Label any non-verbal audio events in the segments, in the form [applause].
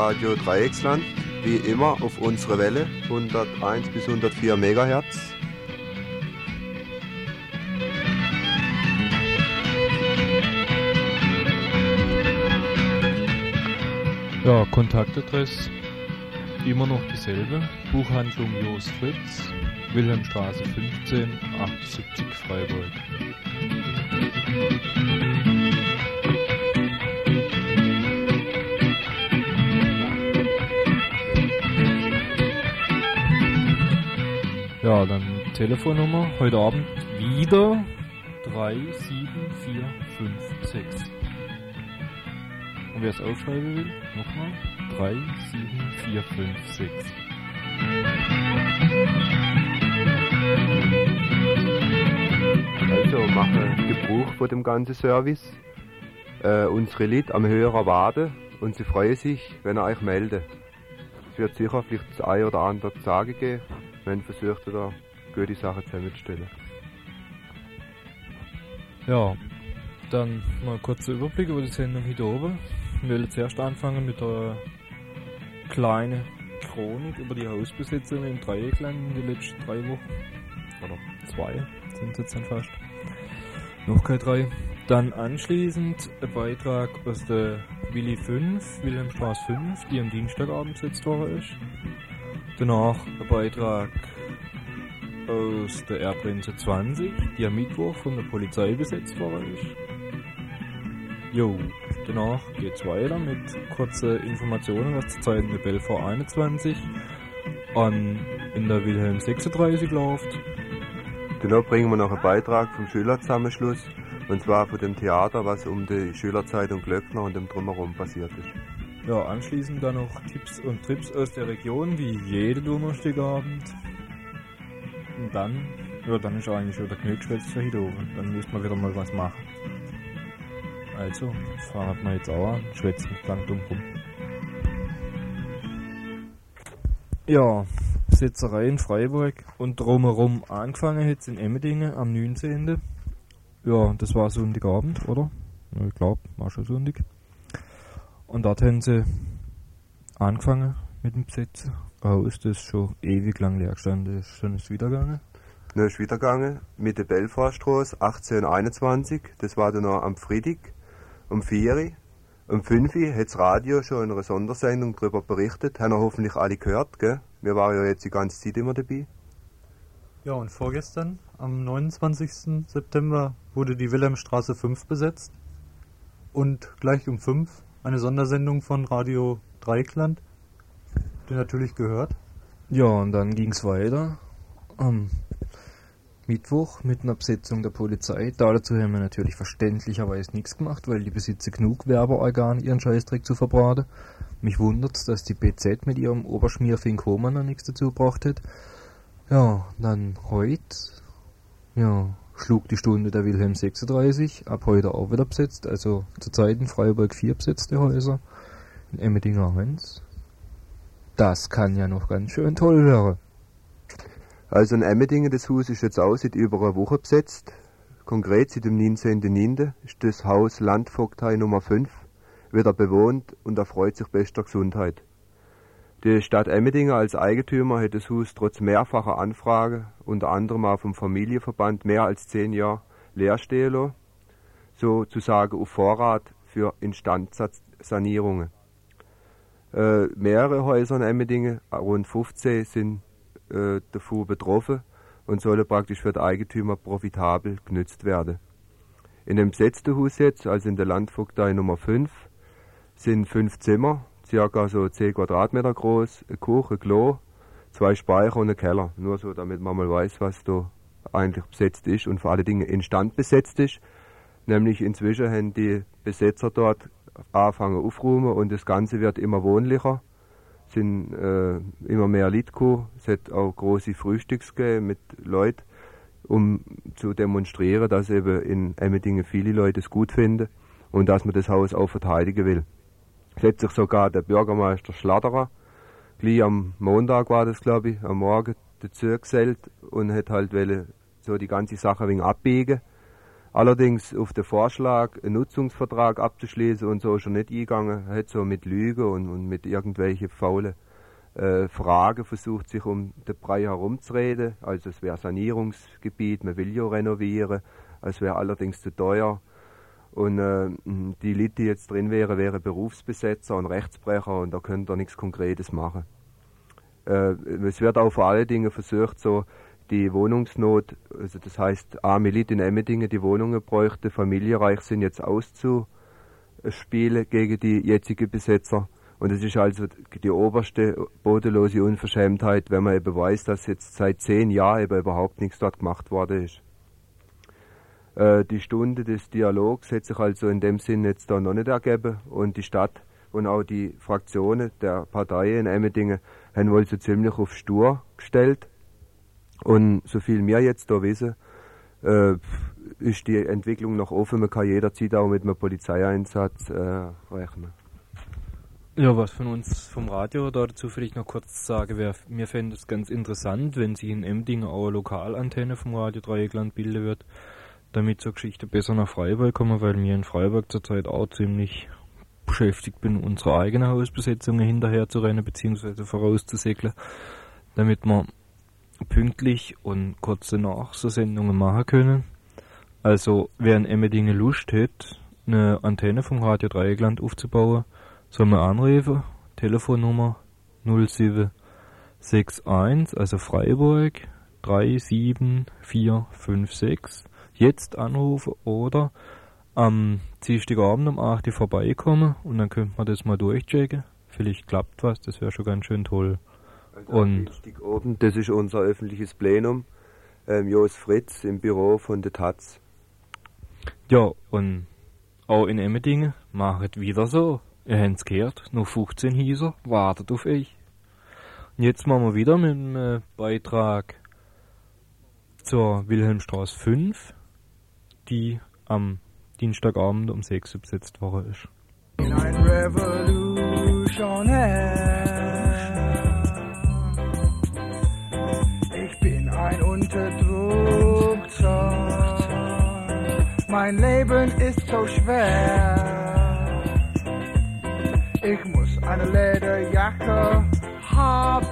Radio Dreiecksland, wie immer auf unserer Welle, 101 bis 104 Megahertz. Ja, Kontaktadresse immer noch dieselbe. Buchhandlung Jos Fritz, Wilhelmstraße 15, 78 Freiburg. Ja, dann Telefonnummer heute Abend wieder 37456. Und wer es aufschreiben will, nochmal 37456. Also mache Gebrauch von dem ganzen Service. Äh, unsere Leute am Hörer warten und sie freuen sich, wenn ihr euch meldet. Es wird sicher vielleicht das ein oder andere zu sagen geben, wenn versucht ihr gute Sachen zusammenzustellen. Ja, dann mal ein kurzer Überblick über die Sendung hier oben. Wir wollen zuerst anfangen mit einer kleinen Chronik über die Hausbesitzungen im Dreieckland in den letzten drei Wochen. Oder zwei sind es jetzt dann fast. Noch keine drei. Dann anschließend ein Beitrag aus der Willi 5, Wilhelmstraße 5, die am Dienstagabend besetzt worden ist. Danach ein Beitrag aus der Erdgrenze 20, die am Mittwoch von der Polizei besetzt worden ist. Jo, danach geht's weiter mit kurzen Informationen, was zurzeit in der Belfort 21 an in der Wilhelm 36 läuft. Danach bringen wir noch einen Beitrag vom Schülerzusammenschluss, und zwar von dem Theater, was um die Schülerzeitung Glöckner und dem Drumherum passiert ist. Ja, anschließend dann noch Tipps und Trips aus der Region, wie jeden Donnerstagabend. Und dann, ja, dann ist eigentlich wieder genug geschwätzt für oben. Dann müssen wir wieder mal was machen. Also, fahren wir jetzt auch an, schwätzt nicht lang dumm. Ja, Sitzerei in Freiburg und drumherum angefangen jetzt in Emmendingen am 19. Ja, das war Sonntagabend, oder? Ich glaube, war schon Sonntag. Und dort haben sie angefangen mit dem Besetzen. Oh, ist das schon ewig lang leer gestanden. Ist dann ist es wieder gegangen. Dann ist wieder gegangen mit der Belfortstraße 1821. Das war dann noch am Freitag um 4 Uhr. Um 5 Uhr hat das Radio schon in einer Sondersendung darüber berichtet. Haben wir hoffentlich alle gehört, gell? Wir waren ja jetzt die ganze Zeit immer dabei. Ja, und vorgestern, am 29. September, wurde die Wilhelmstraße 5 besetzt. Und gleich um 5 eine Sondersendung von Radio Dreikland, die natürlich gehört. Ja, und dann ging es weiter am Mittwoch mit einer Besetzung der Polizei. Da dazu haben wir natürlich verständlicherweise nichts gemacht, weil die besitzen genug Werbeorgane, ihren Scheißdreck zu verbraten. Mich wundert's, dass die BZ mit ihrem Oberschmierfink Homer noch nichts dazu gebracht hat. Ja, dann heute, ja, schlug die Stunde der Wilhelm 36, ab heute auch wieder besetzt, also zurzeit in Freiburg 4 besetzte Häuser, in Emmedinger 1. Das kann ja noch ganz schön toll werden. Also in Emmendingen, das Haus ist jetzt auch seit über einer Woche besetzt. Konkret seit dem 19.09. ist das Haus Landvogtei Nummer 5 wieder bewohnt und erfreut sich bester Gesundheit. Die Stadt Emmendingen als Eigentümer hat das Haus trotz mehrfacher Anfrage, unter anderem auch vom Familienverband, mehr als zehn Jahre leer stehen lassen, sozusagen auf Vorrat für Instandsanierungen. Äh, mehrere Häuser in Emmendingen, rund 15, sind äh, davon betroffen und sollen praktisch für die Eigentümer profitabel genützt werden. In dem besetzten Haus jetzt, also in der Landvogtei Nummer 5, sind fünf Zimmer, circa so 10 Quadratmeter groß, eine Küche, ein Klo, zwei Speicher und ein Keller. Nur so, damit man mal weiß, was da eigentlich besetzt ist und vor allen Dingen instand besetzt ist. Nämlich inzwischen haben die Besetzer dort anfangen aufräumen und das Ganze wird immer wohnlicher. Es sind äh, immer mehr Leute. Es hat auch große Frühstücks mit Leuten, um zu demonstrieren, dass eben in Emmendingen viele Leute es gut finden und dass man das Haus auch verteidigen will. Hat sich sogar der Bürgermeister Schlatterer, gleich am Montag war das glaube ich, am Morgen dazu gesellt und hat halt wollen, so die ganze Sache wenig abbiegen. Allerdings auf den Vorschlag, einen Nutzungsvertrag abzuschließen und so ist er nicht eingegangen. Er hat so mit Lügen und, und mit irgendwelchen faulen äh, Fragen versucht, sich um den Brei herumzureden. Also es wäre Sanierungsgebiet, man will ja renovieren, es wäre allerdings zu teuer. Und äh, die Leute, die jetzt drin wären, wären Berufsbesetzer und Rechtsbrecher und da könnte er nichts Konkretes machen. Äh, es wird auch vor allen Dingen versucht, so die Wohnungsnot, also das heißt, arme Leute in Emmendingen, die Wohnungen bräuchten, familienreich sind, jetzt auszuspielen gegen die jetzigen Besetzer. Und es ist also die oberste bodenlose Unverschämtheit, wenn man eben weiß, dass jetzt seit zehn Jahren eben überhaupt nichts dort gemacht worden ist. Äh, die Stunde des Dialogs hat sich also in dem Sinn jetzt da noch nicht ergeben und die Stadt und auch die Fraktionen der Parteien in Emmendingen haben wohl so ziemlich auf Stur gestellt und so viel wir jetzt da wissen, äh, ist die Entwicklung noch offen. Man kann jederzeit auch mit einem Polizeieinsatz äh, rechnen. Ja, was von uns vom Radio dazu vielleicht noch kurz sagen wäre, mir fände es ganz interessant, wenn sich in Emding auch eine Lokalantenne vom Radio Dreieckland bilden wird, damit zur Geschichte besser nach Freiburg kommen, weil wir in Freiburg zurzeit auch ziemlich beschäftigt bin, unsere eigene Hausbesetzungen hinterher zu rennen bzw. vorauszusegeln, damit wir pünktlich und kurze Nachsendungen machen können. Also, wer in Emmendingen Lust hat, eine Antenne vom Radio Dreieckland aufzubauen, soll man anrufen. Telefonnummer 0761, also Freiburg 37456. Jetzt anrufen oder am Dienstagabend um 8 Uhr vorbeikommen und dann könnte man das mal durchchecken. Vielleicht klappt was, das wäre schon ganz schön toll. Also und das ist unser öffentliches Plenum. Ähm, Jos Fritz im Büro von der Taz. Ja, und auch in Emmendingen macht wieder so. Ihr habt es gehört, noch 15 Häuser wartet auf euch. Und jetzt machen wir wieder mit äh, Beitrag zur Wilhelmstraße 5, die am Dienstagabend um 6 Uhr besetzt worden ist. In ein Mein Leben ist so schwer. Ich muss eine Lederjacke haben,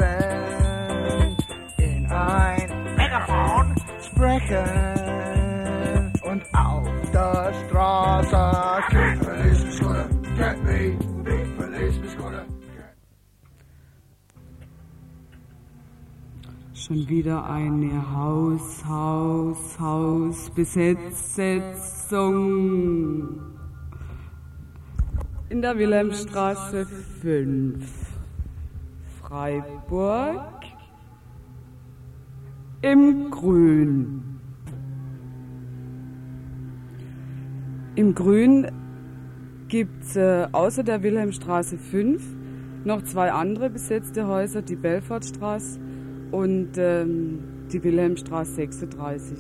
in ein Megafon sprechen und auf der Straße. Schon wieder eine Haus, Haus, Hausbesetzung. In der Wilhelmstraße 5. Freiburg. Im Grün. Im Grün gibt es äh, außer der Wilhelmstraße 5 noch zwei andere besetzte Häuser, die Belfortstraße und ähm, die Wilhelmstraße 36.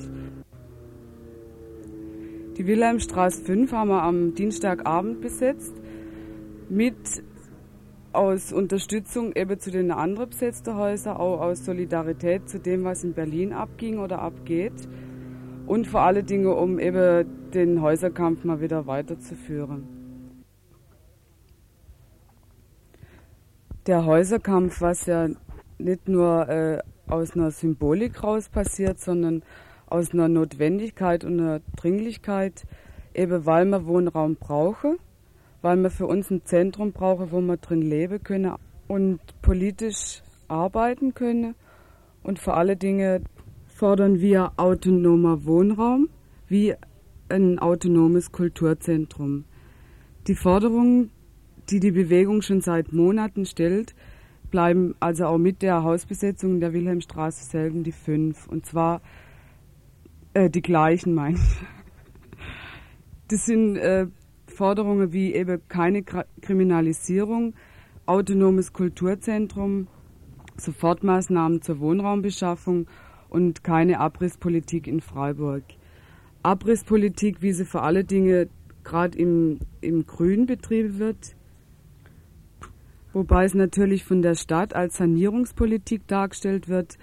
Die Wilhelmstraße 5 haben wir am Dienstagabend besetzt mit aus Unterstützung eben zu den anderen besetzten Häusern, auch aus Solidarität zu dem, was in Berlin abging oder abgeht und vor allen Dingen, um eben den Häuserkampf mal wieder weiterzuführen. Der Häuserkampf, was ja nicht nur äh, aus einer Symbolik raus passiert, sondern aus einer Notwendigkeit und einer Dringlichkeit, eben weil wir Wohnraum brauchen, weil wir für uns ein Zentrum brauchen, wo wir drin leben können und politisch arbeiten können. Und vor allen Dingen fordern wir autonomer Wohnraum wie ein autonomes Kulturzentrum. Die Forderungen, die die Bewegung schon seit Monaten stellt, bleiben also auch mit der Hausbesetzung der Wilhelmstraße selten die fünf. Und zwar äh, die gleichen, meine ich. Das sind äh, Forderungen wie eben keine Kriminalisierung, autonomes Kulturzentrum, Sofortmaßnahmen zur Wohnraumbeschaffung und keine Abrisspolitik in Freiburg. Abrisspolitik, wie sie für alle Dinge gerade im, im Grün betrieben wird, wobei es natürlich von der Stadt als Sanierungspolitik dargestellt wird,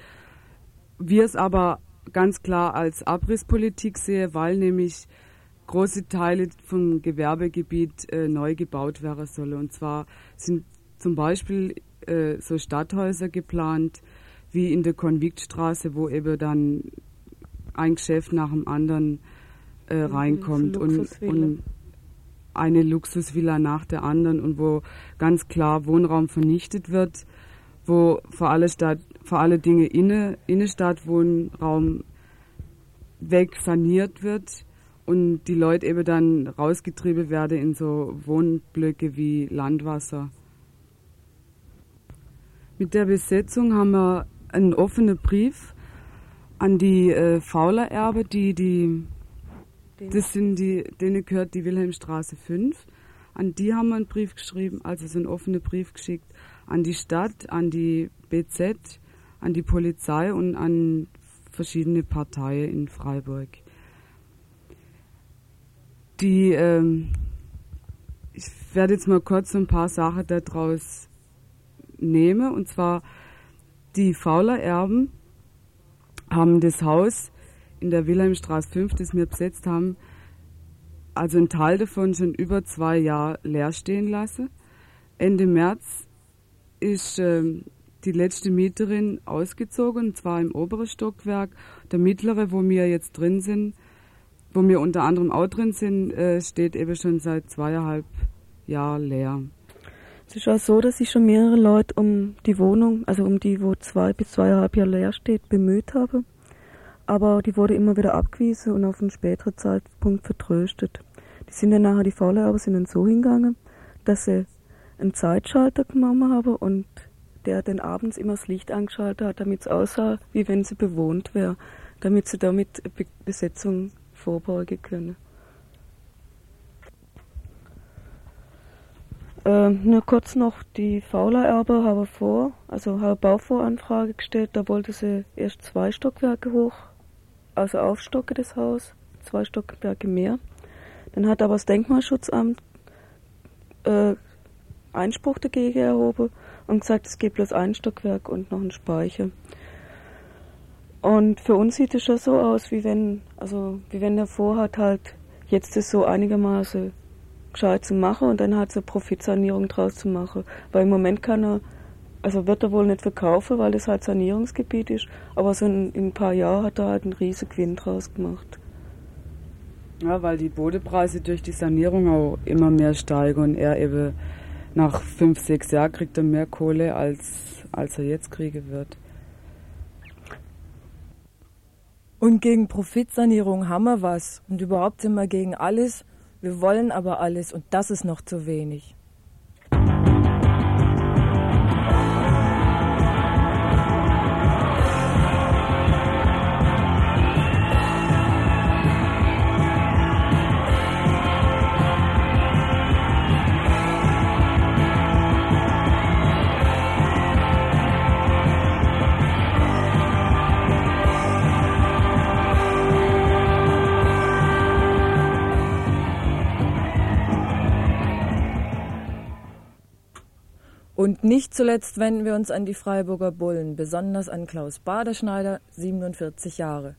wir es aber ganz klar als Abrisspolitik sehe, weil nämlich große Teile vom Gewerbegebiet äh, neu gebaut werden sollen. Und zwar sind zum Beispiel äh, so Stadthäuser geplant, wie in der Konviktstraße, wo eben dann ein Geschäft nach dem anderen äh, reinkommt und, und eine Luxusvilla nach der anderen und wo ganz klar Wohnraum vernichtet wird, wo vor alle, Stadt, vor alle Dinge Inne, Innenstadtwohnraum weg saniert wird und die Leute eben dann rausgetrieben werden in so Wohnblöcke wie Landwasser. Mit der Besetzung haben wir einen offenen Brief an die äh, Faulererbe, die die das sind die, denen gehört die Wilhelmstraße 5. An die haben wir einen Brief geschrieben, also so einen offenen Brief geschickt an die Stadt, an die BZ, an die Polizei und an verschiedene Parteien in Freiburg. Die, ähm, ich werde jetzt mal kurz so ein paar Sachen daraus nehmen. Und zwar die Fauler Erben haben das Haus in der Wilhelmstraße 5, das wir besetzt haben, also ein Teil davon schon über zwei Jahre leer stehen lassen. Ende März ist ähm, die letzte Mieterin ausgezogen, und zwar im oberen Stockwerk. Der mittlere, wo wir jetzt drin sind, wo wir unter anderem auch drin sind, äh, steht eben schon seit zweieinhalb Jahren leer. Es ist auch so, dass sich schon mehrere Leute um die Wohnung, also um die, wo zwei bis zweieinhalb Jahre leer steht, bemüht haben. Aber die wurde immer wieder abgewiesen und auf einen späteren Zeitpunkt vertröstet. Die sind dann nachher, die Faulhaber sind dann so hingegangen, dass sie einen Zeitschalter genommen haben und der dann abends immer das Licht angeschaltet hat, damit es aussah, wie wenn sie bewohnt wäre, damit sie damit Be Besetzung vorbeugen können. Äh, nur kurz noch, die Fauler-Erbe haben vor, also haben Bauvoranfrage gestellt, da wollte sie erst zwei Stockwerke hoch, also aufstocken das Haus, zwei Stockwerke mehr. Dann hat aber das Denkmalschutzamt äh, Einspruch dagegen erhoben und gesagt, es gibt bloß ein Stockwerk und noch ein Speicher. Und für uns sieht es schon so aus, wie wenn, also wie wenn der vorhat, halt jetzt ist so einigermaßen gescheit zu machen und dann halt so Profitsanierung draus zu machen. Weil im Moment kann er, also wird er wohl nicht verkaufen, weil das halt Sanierungsgebiet ist, aber so in, in ein paar Jahren hat er halt einen riesen Gewinn draus gemacht. Ja, weil die Bodepreise durch die Sanierung auch immer mehr steigen und er eben nach fünf, sechs Jahren kriegt er mehr Kohle, als, als er jetzt kriegen wird. Und gegen Profitsanierung haben wir was. Und überhaupt sind wir gegen alles, wir wollen aber alles und das ist noch zu wenig. Und nicht zuletzt wenden wir uns an die Freiburger Bullen, besonders an Klaus Baderschneider, 47 Jahre.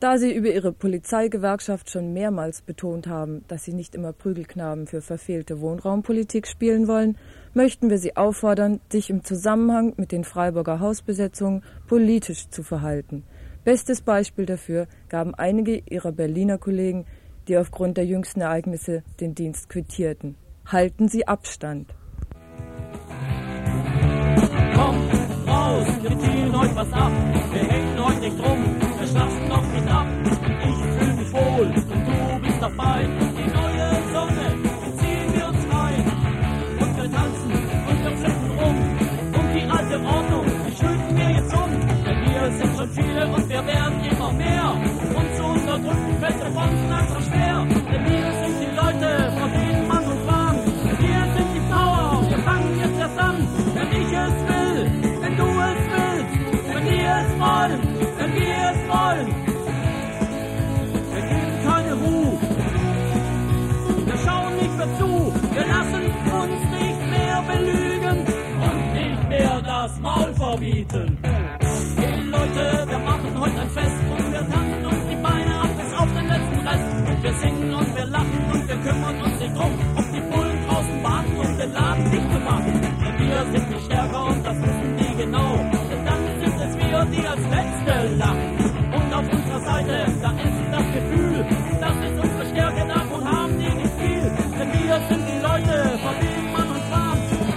Da sie über ihre Polizeigewerkschaft schon mehrmals betont haben, dass sie nicht immer Prügelknaben für verfehlte Wohnraumpolitik spielen wollen, möchten wir sie auffordern, sich im Zusammenhang mit den Freiburger Hausbesetzungen politisch zu verhalten. Bestes Beispiel dafür gaben einige ihrer Berliner Kollegen, die aufgrund der jüngsten Ereignisse den Dienst quittierten. Halten Sie Abstand. Ziehen euch was ab. Wir hängen euch nicht rum, wir schlafen noch nicht ab. Ich fühl mich wohl und du bist dabei. Die neue Sonne, ziehen wir uns rein. Und wir tanzen und wir flippen rum. Und die alte Ordnung, die schütten wir jetzt um. Denn wir sind schon viele und wir werden wir lassen uns nicht mehr belügen und nicht mehr das Maul verbieten.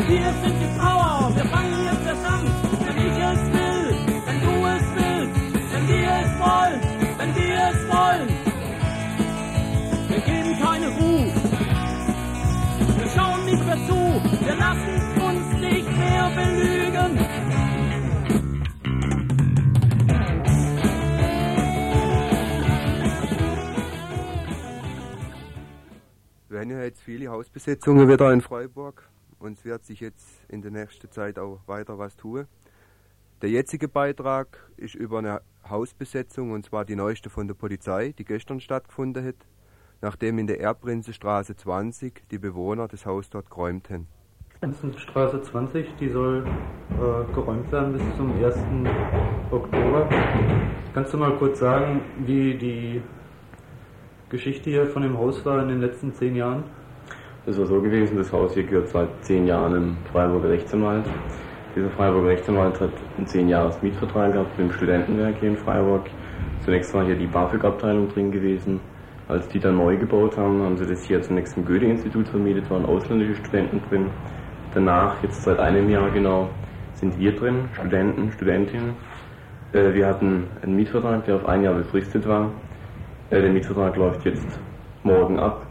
Wir sind die Power, wir fangen jetzt erst an. Wenn ich es will, wenn du es willst, wenn wir es wollen, wenn wir es wollen. Wir geben keine Ruhe. Wir schauen nicht mehr zu. Wir lassen uns nicht mehr belügen. Wir haben ja jetzt viele Hausbesetzungen wieder in Freiburg und es wird sich jetzt in der nächsten Zeit auch weiter was tun. Der jetzige Beitrag ist über eine Hausbesetzung und zwar die neueste von der Polizei, die gestern stattgefunden hat, nachdem in der Erbprinzenstraße 20 die Bewohner das Haus dort geräumt haben. Straße 20, die soll äh, geräumt werden bis zum 1. Oktober. Kannst du mal kurz sagen, wie die Geschichte hier von dem Haus war in den letzten zehn Jahren? Es war so gewesen, das Haus hier gehört seit zehn Jahren im Freiburger Rechtsanwalt. Dieser Freiburger Rechtsanwalt hat einen zehn Jahres Mietvertrag gehabt mit dem Studentenwerk hier in Freiburg. Zunächst war hier die BAföG-Abteilung drin gewesen. Als die dann neu gebaut haben, haben sie das hier zunächst im Goethe-Institut vermietet, waren ausländische Studenten drin. Danach, jetzt seit einem Jahr genau, sind wir drin, Studenten, Studentinnen. Äh, wir hatten einen Mietvertrag, der auf ein Jahr befristet war. Äh, der Mietvertrag läuft jetzt morgen ab.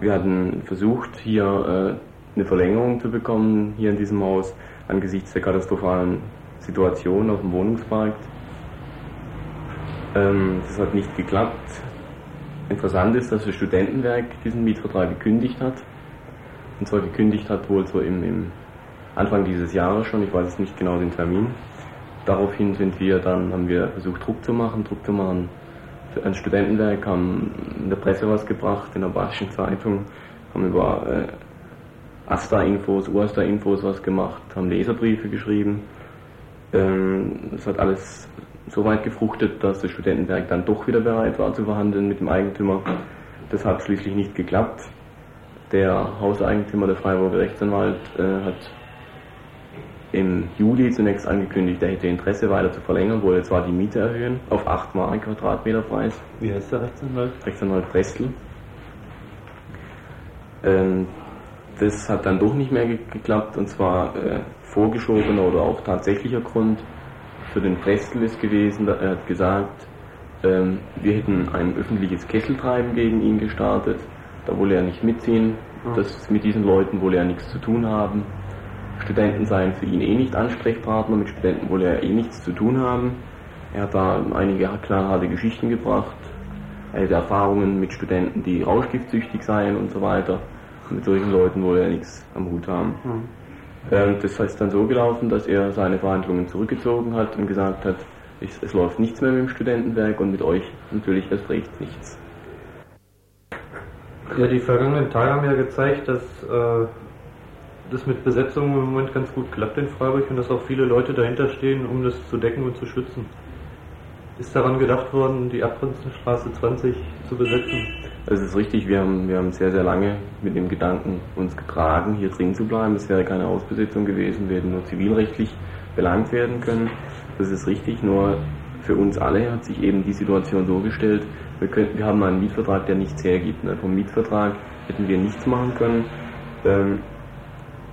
Wir hatten versucht, hier äh, eine Verlängerung zu bekommen, hier in diesem Haus, angesichts der katastrophalen Situation auf dem Wohnungsmarkt. Ähm, das hat nicht geklappt. Interessant ist, dass das Studentenwerk diesen Mietvertrag gekündigt hat. Und zwar gekündigt hat wohl so im, im Anfang dieses Jahres schon, ich weiß jetzt nicht genau den Termin. Daraufhin sind wir dann, haben wir versucht Druck zu machen, Druck zu machen ein Studentenwerk, haben in der Presse was gebracht, in der Badischen Zeitung, haben über äh, Asta-Infos, Urasta-Infos was gemacht, haben Leserbriefe geschrieben. Ähm, es hat alles so weit gefruchtet, dass das Studentenwerk dann doch wieder bereit war zu verhandeln mit dem Eigentümer. Das hat schließlich nicht geklappt. Der Hauseigentümer, der Freiburger Rechtsanwalt, äh, hat im Juli zunächst angekündigt, er hätte Interesse weiter zu verlängern, wollte zwar die Miete erhöhen auf 8 Mark Quadratmeterpreis. Wie heißt der Rechtsanwalt? Rechtsanwalt Prestel. Ähm, das hat dann doch nicht mehr ge geklappt und zwar äh, vorgeschobener oder auch tatsächlicher Grund für den Prestel ist gewesen, er hat gesagt, ähm, wir hätten ein öffentliches Kesseltreiben gegen ihn gestartet, da wolle er nicht mitziehen, das mit diesen Leuten wolle er nichts zu tun haben. Studenten seien für ihn eh nicht Ansprechpartner, mit Studenten wolle er eh nichts zu tun haben. Er hat da einige knallharte Geschichten gebracht. Er hätte Erfahrungen mit Studenten, die rauschgiftsüchtig seien und so weiter. Mit solchen Leuten wolle er nichts am Hut haben. Mhm. Ähm, das ist dann so gelaufen, dass er seine Verhandlungen zurückgezogen hat und gesagt hat, ich, es läuft nichts mehr mit dem Studentenwerk und mit euch natürlich erst recht nichts. Ja, die vergangenen Tage haben ja gezeigt, dass äh, das mit Besetzung im Moment ganz gut klappt in Freiburg und dass auch viele Leute dahinter stehen, um das zu decken und zu schützen. Ist daran gedacht worden, die Abprinzenstraße 20 zu besetzen? Das ist richtig, wir haben, wir haben sehr, sehr lange mit dem Gedanken uns getragen, hier drin zu bleiben. Es wäre keine Ausbesetzung gewesen, wir hätten nur zivilrechtlich belangt werden können. Das ist richtig, nur für uns alle hat sich eben die Situation so gestellt, wir, können, wir haben einen Mietvertrag, der nichts hergibt. Ne? Vom Mietvertrag hätten wir nichts machen können. Ähm,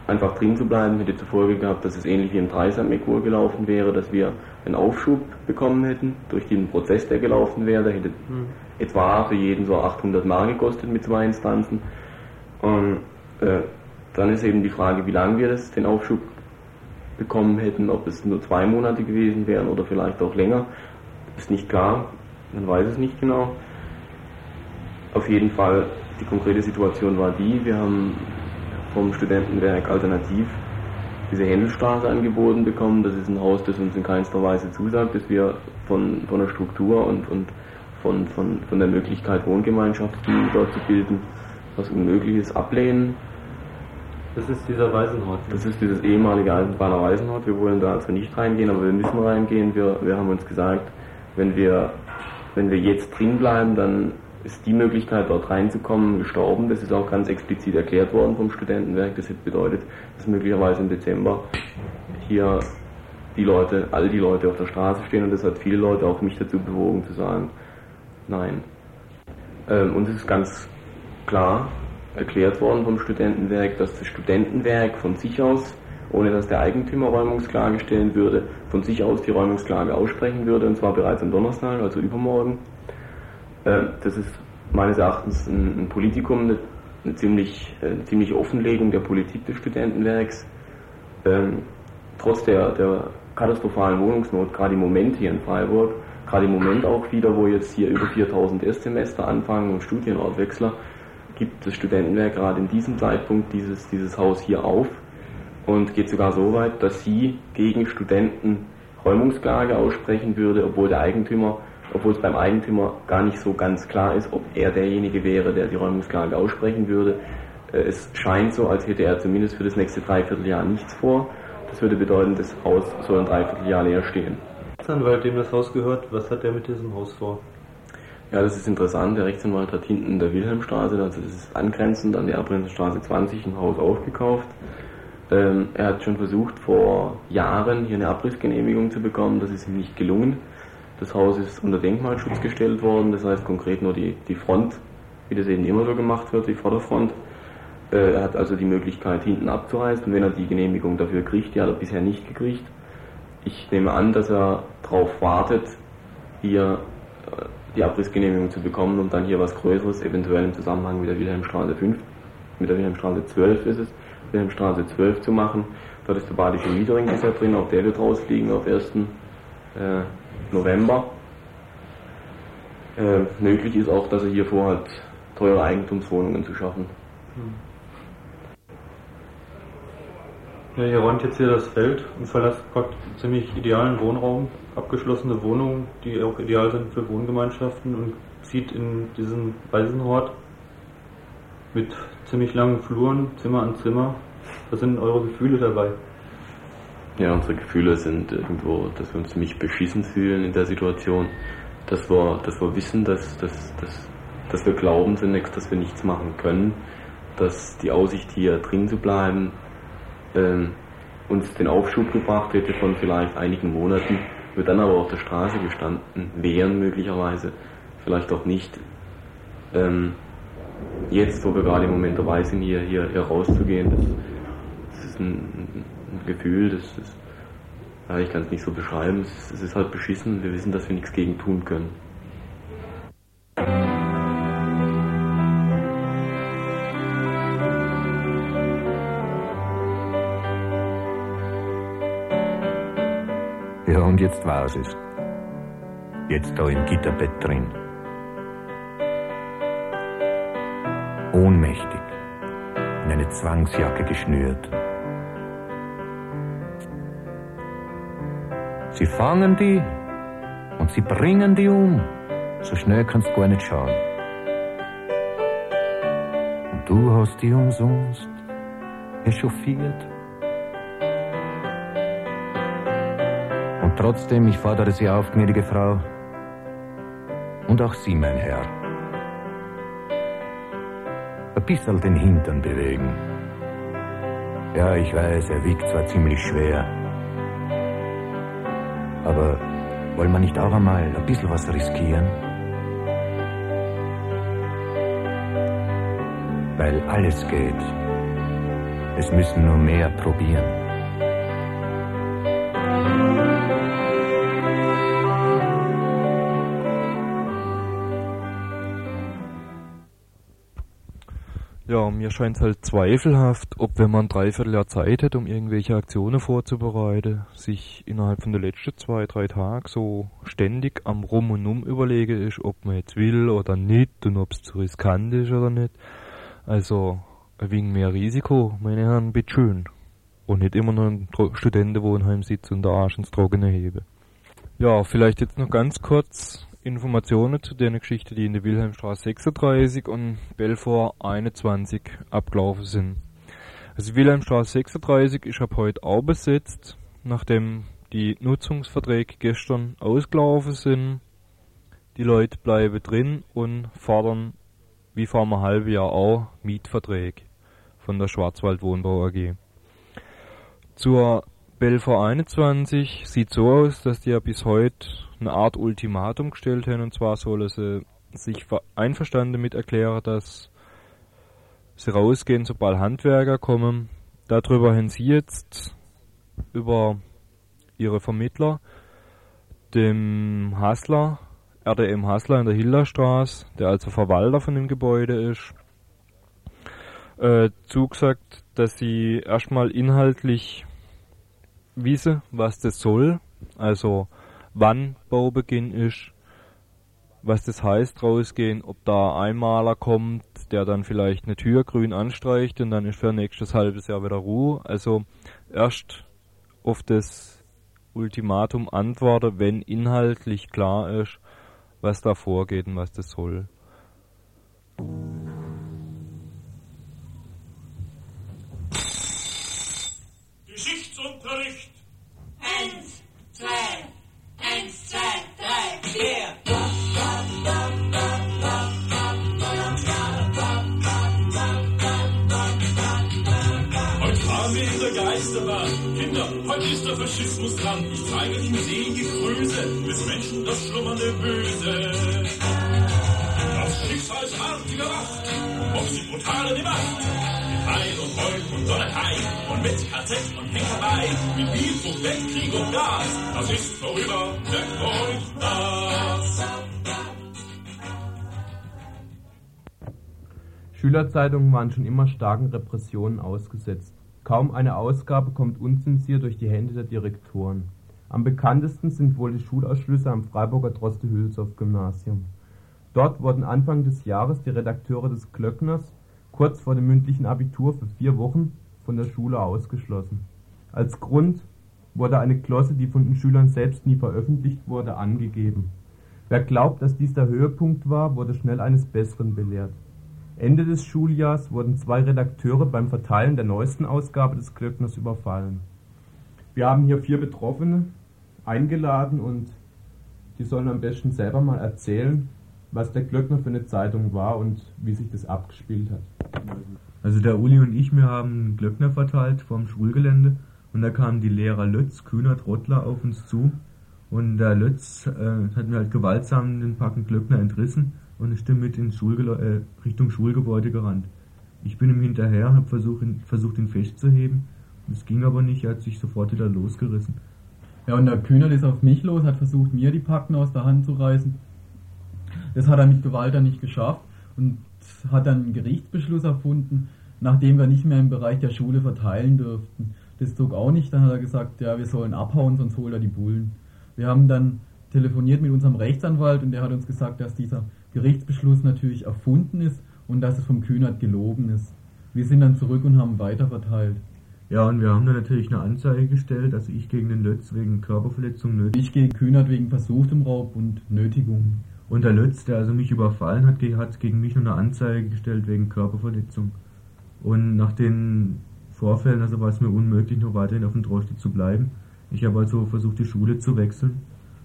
einfach drin zu bleiben hätte zur Folge gehabt, dass es ähnlich wie im Dreisam-Ekur gelaufen wäre, dass wir einen Aufschub bekommen hätten durch den Prozess, der gelaufen wäre. Der hätte Hm. etwa für jeden so 800 Mark gekostet mit zwei Instanzen. Und äh, dann ist eben die Frage, wie lange wir das, den Aufschub bekommen hätten, ob es nur zwei Monate gewesen wären oder vielleicht auch länger. Ist nicht klar, man weiß es nicht genau. Auf jeden Fall, die konkrete Situation war die, wir haben vom Studentenwerk alternativ diese Händelstraße angeboten bekommen. Das ist ein Haus, das uns in keinster Weise zusagt, dass wir von, von der Struktur und, und von, von, von der Möglichkeit, Wohngemeinschaften dort zu bilden, was unmöglich ist, ablehnen. Das ist dieser Waisenhort. Das ist dieses ehemalige Eisenbahner Waisenhort. Wir wollen da also nicht reingehen, aber wir müssen reingehen. Wir, wir haben uns gesagt, wenn wir, wenn wir jetzt drin bleiben, dann ist die Möglichkeit, dort reinzukommen, gestorben. Das ist auch ganz explizit erklärt worden vom Studentenwerk. Das bedeutet, dass möglicherweise im Dezember hier die Leute, all die Leute auf der Straße stehen und das hat viele Leute auch mich dazu bewogen zu sagen, nein. Ähm, uns ist ganz klar erklärt worden vom Studentenwerk, dass das Studentenwerk von sich aus, ohne dass der Eigentümer Räumungsklage stellen würde, von sich aus die Räumungsklage aussprechen würde, und zwar bereits am Donnerstag, also übermorgen. Ähm, das ist meines Erachtens ein, ein Politikum, eine, eine, ziemlich, eine ziemliche Offenlegung der Politik des Studentenwerks. Ähm, trotz der, der katastrophalen Wohnungsnot, gerade im Moment hier in Freiburg, gerade im Moment auch wieder, wo jetzt hier über 4000 Erstsemester anfangen und Studienortwechsler, gibt das Studentenwerk gerade in diesem Zeitpunkt dieses, dieses Haus hier auf und geht sogar so weit, dass sie gegen Studenten Räumungsklage aussprechen würde, obwohl der Eigentümer, obwohl es beim Eigentümer gar nicht so ganz klar ist, ob er derjenige wäre, der die Räumungsklage aussprechen würde. Äh, es scheint so, als hätte er zumindest für das nächste Dreivierteljahr nichts vor. Das würde bedeuten, das Haus soll ein Dreivierteljahr leer stehen. Rechtsanwalt, dem das Haus gehört, was hat er mit diesem Haus vor? Ja, das ist interessant. Der Rechtsanwalt hat hinten in der Wilhelmstraße, also das ist angrenzend an der Abrinzenstraße 20, ein Haus aufgekauft. Ähm, er hat schon versucht, vor Jahren hier eine Abrissgenehmigung zu bekommen. Das ist ihm nicht gelungen. Das Haus ist unter Denkmalschutz gestellt worden. Das heißt konkret nur die, die Front, wie das eben immer so gemacht wird, die Vorderfront. Äh, er hat also die Möglichkeit, hinten abzureißen. Und wenn er die Genehmigung dafür kriegt, die hat er bisher nicht gekriegt. Ich nehme an, dass er darauf wartet, hier äh, die Abrissgenehmigung zu bekommen und dann hier was Größeres, eventuell im Zusammenhang mit der Wilhelmstraße 5, mit der Wilhelmstraße 12 ist es, Wilhelmstraße 12 zu machen. Dort ist der Badische Mietering ist ja drin, auch der wird rausfliegen auf 1. Äh, November. Äh, möglich ist auch, dass er hier vorhat, teure Eigentumswohnungen zu schaffen. Hm. Ja, ihr räumt jetzt hier das Feld und verlasst praktisch ziemlich idealen Wohnraum, abgeschlossene Wohnungen, die auch ideal sind für Wohngemeinschaften und zieht in diesen Waisenhort mit ziemlich langen Fluren, Zimmer an Zimmer. Was sind eure Gefühle dabei? Ja, unsere Gefühle sind irgendwo, dass wir uns ziemlich beschissen fühlen in der Situation, dass wir, dass wir wissen, dass, dass, dass, dass wir glauben zunächst, dass wir nichts machen können, dass die Aussicht hier drin zu bleiben ähm, uns den Aufschub gebracht hätte von vielleicht einigen Monaten, wir dann aber auf der Straße gestanden wären möglicherweise, vielleicht auch nicht. Ähm, jetzt, wo wir gerade im Moment dabei sind, hier, hier, hier rauszugehen, das, das ist ein, Gefühl, das ist, ja, ich kann es nicht so beschreiben, es, es ist halt beschissen, wir wissen, dass wir nichts gegen tun können. Und jetzt war es es. Jetzt da im Gitterbett drin. Ohnmächtig, in eine Zwangsjacke geschnürt. Sie fangen die und sie bringen die um. So schnell kannst du gar nicht schauen. Und du hast die umsonst echauffiert. Trotzdem, ich fordere Sie auf, gnädige Frau, und auch Sie, mein Herr, ein bisschen den Hintern bewegen. Ja, ich weiß, er wiegt zwar ziemlich schwer, aber wollen wir nicht auch einmal ein bisschen was riskieren? Weil alles geht. Es müssen nur mehr probieren. Ja, mir scheint es halt zweifelhaft, ob wenn man ein Dreivierteljahr Zeit hätte, um irgendwelche Aktionen vorzubereiten, sich innerhalb von den letzten zwei, drei Tagen so ständig am Rum und Um überlege ist, ob man jetzt will oder nicht und ob es zu riskant ist oder nicht. Also, wenig mehr Risiko, meine Herren, bitteschön. Und nicht immer nur ein Studentenwohnheim sitzen und der Arsch ins Trockene hebe. Ja, vielleicht jetzt noch ganz kurz Informationen zu der Geschichte, die in der Wilhelmstraße 36 und Belfort 21 abgelaufen sind. Also Wilhelmstraße 36 ist ab heute auch besetzt, nachdem die Nutzungsverträge gestern ausgelaufen sind. die Leute bleiben drin und fordern, wie vor einem halben Jahr auch, Mietverträge von der Schwarzwald Wohnbau AG. Zur Belfer 21 sieht so aus, dass die ja bis heute eine Art Ultimatum gestellt haben, und zwar sollen sie sich einverstanden damit erklären, dass sie rausgehen, sobald Handwerker kommen. Darüber haben sie jetzt über ihre Vermittler, dem Hassler, RDM Hassler in der Hilderstraße, der also Verwalter von dem Gebäude ist, äh, zugesagt, dass sie erstmal inhaltlich wissen, was das soll, also wann Baubeginn ist, was das heißt rausgehen, ob da ein Maler kommt, der dann vielleicht eine Tür grün anstreicht und dann ist für nächstes halbes Jahr wieder Ruhe. Also erst auf das Ultimatum antworten, wenn inhaltlich klar ist, was da vorgeht und was das soll. Ist der Faschismus dran. Ich zeige Ihnen selige Größe des Menschen das schlummernde Böse. Das schicksalsartige Wacht, ob sie brutal in die Macht. Mit Heil und Heul und Donnerei und mit KZ und Hängerei. Mit Bildruck, Weltkrieg und Gas, das ist vorüber, merkt euch das. Schülerzeitungen waren schon immer starken Repressionen ausgesetzt. Kaum eine Ausgabe kommt unzensiert durch die Hände der Direktoren. Am bekanntesten sind wohl die Schulausschlüsse am Freiburger Droste-Hülshoff-Gymnasium. Dort wurden Anfang des Jahres die Redakteure des Glöckners kurz vor dem mündlichen Abitur für vier Wochen von der Schule ausgeschlossen. Als Grund wurde eine Glosse, die von den Schülern selbst nie veröffentlicht wurde, angegeben. Wer glaubt, dass dies der Höhepunkt war, wurde schnell eines Besseren belehrt. Ende des Schuljahrs wurden zwei Redakteure beim Verteilen der neuesten Ausgabe des Glöckners überfallen. Wir haben hier vier Betroffene eingeladen und die sollen am besten selber mal erzählen, was der Glöckner für eine Zeitung war und wie sich das abgespielt hat. Also der Uli und ich, wir haben Glöckner verteilt vom Schulgelände und da kamen die Lehrer Lötz, Kühner, Trottler auf uns zu und der Lötz äh, hat mir halt gewaltsam den Packen Glöckner entrissen und ist damit ins Schulge äh, Richtung Schulgebäude gerannt. Ich bin ihm hinterher, habe versucht, ihn, versucht, ihn festzuheben. Es ging aber nicht, er hat sich sofort wieder losgerissen. Ja, und der Kühner ist auf mich los, hat versucht, mir die Packen aus der Hand zu reißen. Das hat er mit Gewalt dann nicht geschafft und hat dann einen Gerichtsbeschluss erfunden, nachdem wir nicht mehr im Bereich der Schule verteilen dürften. Das zog auch nicht, dann hat er gesagt, ja, wir sollen abhauen, sonst holt er die Bullen. Wir haben dann telefoniert mit unserem Rechtsanwalt und der hat uns gesagt, dass dieser Gerichtsbeschluss natürlich erfunden ist und dass es vom Kühnert gelogen ist. Wir sind dann zurück und haben weiterverteilt. Ja, und wir haben dann natürlich eine Anzeige gestellt, also ich gegen den Lötz wegen Körperverletzung, Nötigung. Ich gegen Kühnert wegen versuchtem Raub und Nötigung. Und der Lötz, der also mich überfallen hat, hat gegen mich noch eine Anzeige gestellt wegen Körperverletzung. Und nach den Vorfällen, also war es mir unmöglich, noch weiterhin auf dem Droste zu bleiben. Ich habe also versucht, die Schule zu wechseln,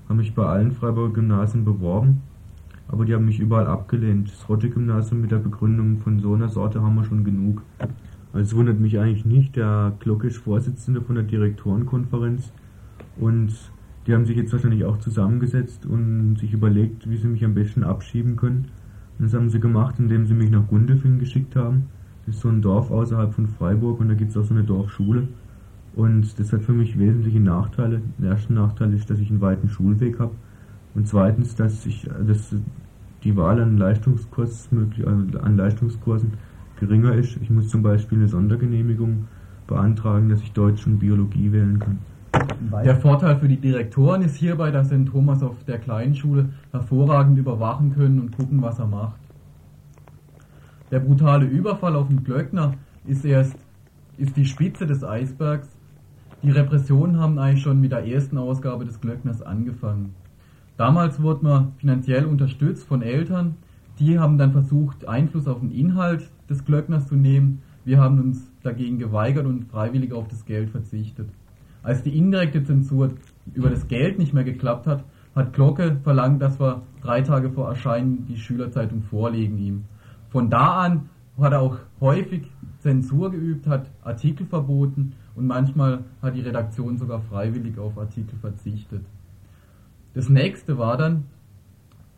habe mich bei allen Freiburger Gymnasien beworben aber die haben mich überall abgelehnt. Das Rotte-Gymnasium mit der Begründung von so einer Sorte haben wir schon genug. Also es wundert mich eigentlich nicht, der Glocke ist Vorsitzende von der Direktorenkonferenz und die haben sich jetzt wahrscheinlich auch zusammengesetzt und sich überlegt, wie sie mich am besten abschieben können. Und das haben sie gemacht, indem sie mich nach Gundelfing geschickt haben. Das ist so ein Dorf außerhalb von Freiburg und da gibt es auch so eine Dorfschule. Und das hat für mich wesentliche Nachteile. Der erste Nachteil ist, dass ich einen weiten Schulweg habe und zweitens, dass ich dass die Wahl an, Leistungskurs, an Leistungskursen geringer ist. Ich muss zum Beispiel eine Sondergenehmigung beantragen, dass ich Deutsch und Biologie wählen kann. Der Vorteil für die Direktoren ist hierbei, dass sie den Thomas auf der kleinen Schule hervorragend überwachen können und gucken, was er macht. Der brutale Überfall auf den Glöckner ist erst ist die Spitze des Eisbergs. Die Repressionen haben eigentlich schon mit der ersten Ausgabe des Glöckners angefangen. Damals wurde man finanziell unterstützt von Eltern. Die haben dann versucht, Einfluss auf den Inhalt des Glöckners zu nehmen. Wir haben uns dagegen geweigert und freiwillig auf das Geld verzichtet. Als die indirekte Zensur über das Geld nicht mehr geklappt hat, hat Glocke verlangt, dass wir drei Tage vor Erscheinen die Schülerzeitung vorlegen ihm. Von da an hat er auch häufig Zensur geübt, hat Artikel verboten und manchmal hat die Redaktion sogar freiwillig auf Artikel verzichtet. Das nächste war dann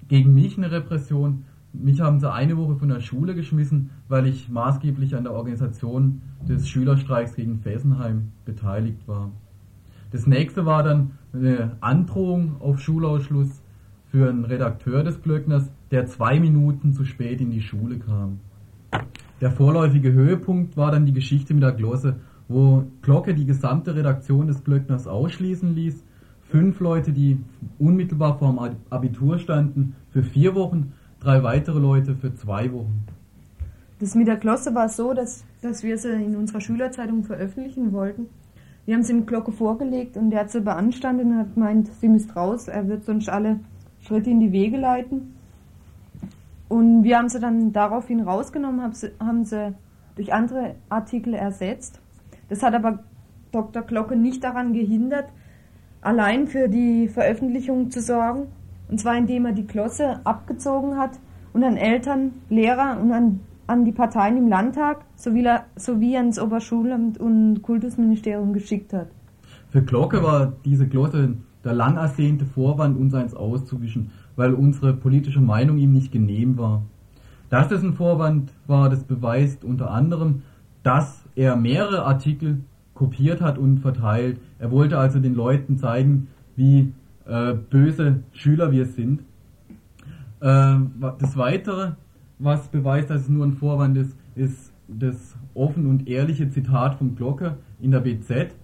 gegen mich eine Repression. Mich haben sie eine Woche von der Schule geschmissen, weil ich maßgeblich an der Organisation des Schülerstreiks gegen Fessenheim beteiligt war. Das nächste war dann eine Androhung auf Schulausschluss für einen Redakteur des Glöckners, der zwei Minuten zu spät in die Schule kam. Der vorläufige Höhepunkt war dann die Geschichte mit der Glosse, wo Glocke die gesamte Redaktion des Glöckners ausschließen ließ. Fünf Leute, die unmittelbar vorm Abitur standen, für vier Wochen, drei weitere Leute für zwei Wochen. Das mit der Glosse war so, dass, dass wir sie in unserer Schülerzeitung veröffentlichen wollten. Wir haben sie im Glocke vorgelegt und der hat sie beanstandet und hat gemeint, sie müsst raus, er wird sonst alle Schritte in die Wege leiten. Und wir haben sie dann daraufhin rausgenommen, haben sie, haben sie durch andere Artikel ersetzt. Das hat aber Dr. Glocke nicht daran gehindert, allein für die Veröffentlichung zu sorgen. Und zwar indem er die Glosse abgezogen hat und an Eltern, Lehrer und an, an die Parteien im Landtag sowie, sowie ans Oberschulamt und Kultusministerium geschickt hat. Für Glocke war diese Glosse der lang ersehnte Vorwand, uns eins auszuwischen weil unsere politische Meinung ihm nicht genehm war. Dass es ein Vorwand war, das beweist unter anderem, dass er mehrere Artikel kopiert hat und verteilt. Er wollte also den Leuten zeigen, wie äh, böse Schüler wir sind. Äh, das Weitere, was beweist, dass es nur ein Vorwand ist, ist das offen und ehrliche Zitat von Glocke in der BZ,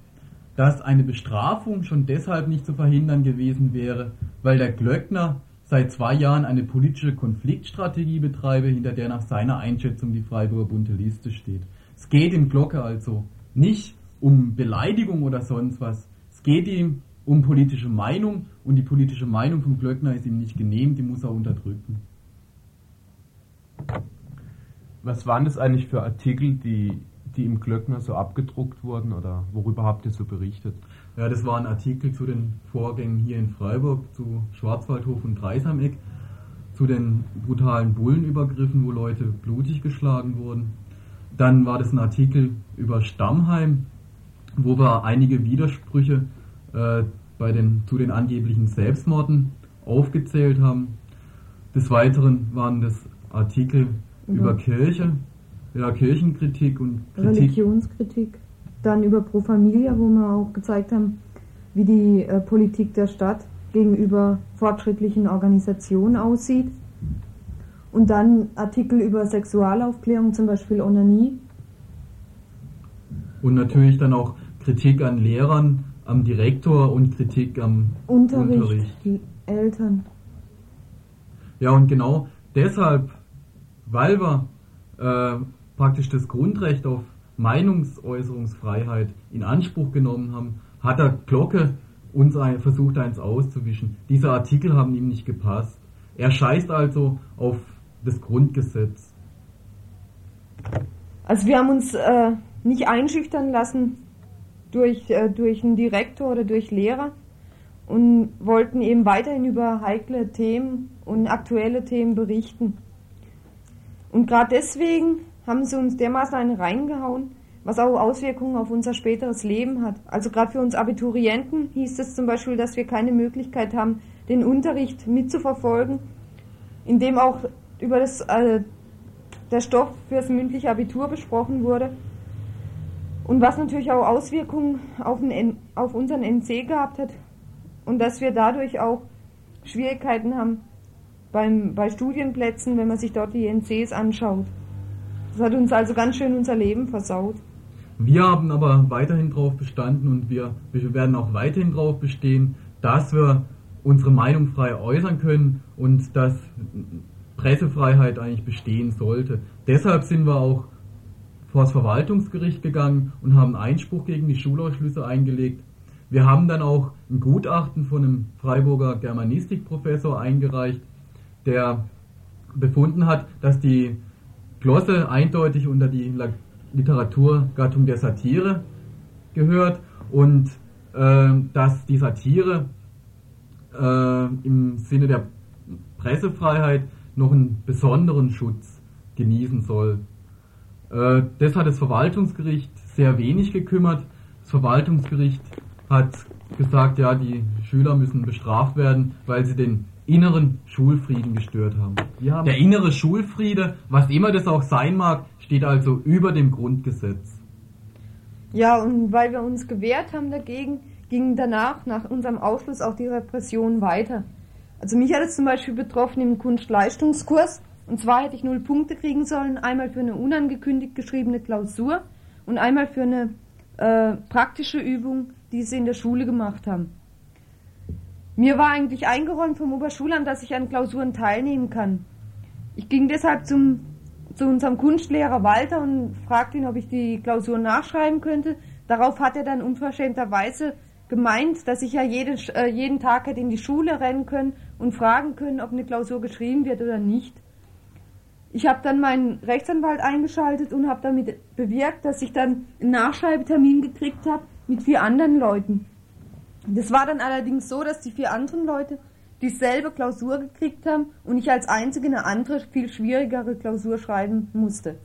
dass eine Bestrafung schon deshalb nicht zu verhindern gewesen wäre, weil der Glöckner seit zwei Jahren eine politische Konfliktstrategie betreibe, hinter der nach seiner Einschätzung die Freiburger Bunte Liste steht. Es geht in Glocke also nicht um Beleidigung oder sonst was. Es geht ihm um politische Meinung und die politische Meinung vom Glöckner ist ihm nicht genehm, die muss er unterdrücken. Was waren das eigentlich für Artikel, die, die im Glöckner so abgedruckt wurden oder worüber habt ihr so berichtet? Ja, das waren Artikel zu den Vorgängen hier in Freiburg, zu Schwarzwaldhof und Dreisameck, zu den brutalen Bullenübergriffen, wo Leute blutig geschlagen wurden. Dann war das ein Artikel über Stammheim, wo wir einige Widersprüche äh, bei den, zu den angeblichen Selbstmorden aufgezählt haben. Des Weiteren waren das Artikel mhm. über Kirche, ja, Kirchenkritik und Kritik. Religionskritik dann über Pro Familia, wo wir auch gezeigt haben, wie die äh, Politik der Stadt gegenüber fortschrittlichen Organisationen aussieht. Und dann Artikel über Sexualaufklärung, zum Beispiel Onanie. Und natürlich dann auch Kritik an Lehrern, am Direktor und Kritik am Unterricht, Unterricht. Eltern. Ja, und genau deshalb, weil wir äh, praktisch das Grundrecht auf Meinungsäußerungsfreiheit in Anspruch genommen haben, hat er Glocke uns ein, versucht eins auszuwischen. Diese Artikel haben ihm nicht gepasst. Er scheißt also auf das Grundgesetz. Also wir haben uns äh, nicht einschüchtern lassen durch, äh, durch einen Direktor oder durch Lehrer und wollten eben weiterhin über heikle Themen und aktuelle Themen berichten. Und gerade deswegen haben sie uns dermaßen einen reingehauen, was auch Auswirkungen auf unser späteres Leben hat. Also gerade für uns Abiturienten hieß es zum Beispiel, dass wir keine Möglichkeit haben, den Unterricht mitzuverfolgen, indem auch über das, äh, der Stoff fürs mündliche Abitur besprochen wurde. Und was natürlich auch Auswirkungen auf, den, auf unseren NC gehabt hat und dass wir dadurch auch Schwierigkeiten haben beim, bei Studienplätzen, wenn man sich dort die NCs anschaut. Das hat uns also ganz schön unser Leben versaut. Wir haben aber weiterhin darauf bestanden und wir, wir werden auch weiterhin darauf bestehen, dass wir unsere Meinung frei äußern können und dass Pressefreiheit eigentlich bestehen sollte. Deshalb sind wir auch vor das Verwaltungsgericht gegangen und haben Einspruch gegen die Schulausschlüsse eingelegt. Wir haben dann auch ein Gutachten von einem Freiburger Germanistikprofessor eingereicht, der befunden hat, dass die Glosse eindeutig unter die Literaturgattung der Satire gehört und äh, dass die Satire äh, im Sinne der Pressefreiheit noch einen besonderen Schutz genießen soll. Äh, das hat das Verwaltungsgericht sehr wenig gekümmert. Das Verwaltungsgericht hat gesagt, ja, die Schüler müssen bestraft werden, weil sie den inneren Schulfrieden gestört haben. haben Der innere Schulfriede, was immer das auch sein mag, steht also über dem Grundgesetz. Ja, und weil wir uns gewehrt haben dagegen, ging danach, nach unserem Ausschluss, auch die Repression weiter. Also mich hat es zum Beispiel betroffen im Kunstleistungskurs. Und zwar hätte ich null Punkte kriegen sollen, einmal für eine unangekündigt geschriebene Klausur und einmal für eine äh, praktische Übung, die sie in der Schule gemacht haben. Mir war eigentlich eingeräumt vom Oberschulamt, dass ich an Klausuren teilnehmen kann. Ich ging deshalb zum, zu unserem Kunstlehrer Walter und fragte ihn, ob ich die Klausur nachschreiben könnte. Darauf hat er dann unverschämterweise gemeint, dass ich ja jede, äh, jeden Tag hätte in die Schule rennen können und fragen können, ob eine Klausur geschrieben wird oder nicht. Ich habe dann meinen Rechtsanwalt eingeschaltet und habe damit bewirkt, dass ich dann einen Nachschreibetermin gekriegt habe mit vier anderen Leuten. Das war dann allerdings so, dass die vier anderen Leute dieselbe Klausur gekriegt haben und ich als einzige eine andere, viel schwierigere Klausur schreiben musste.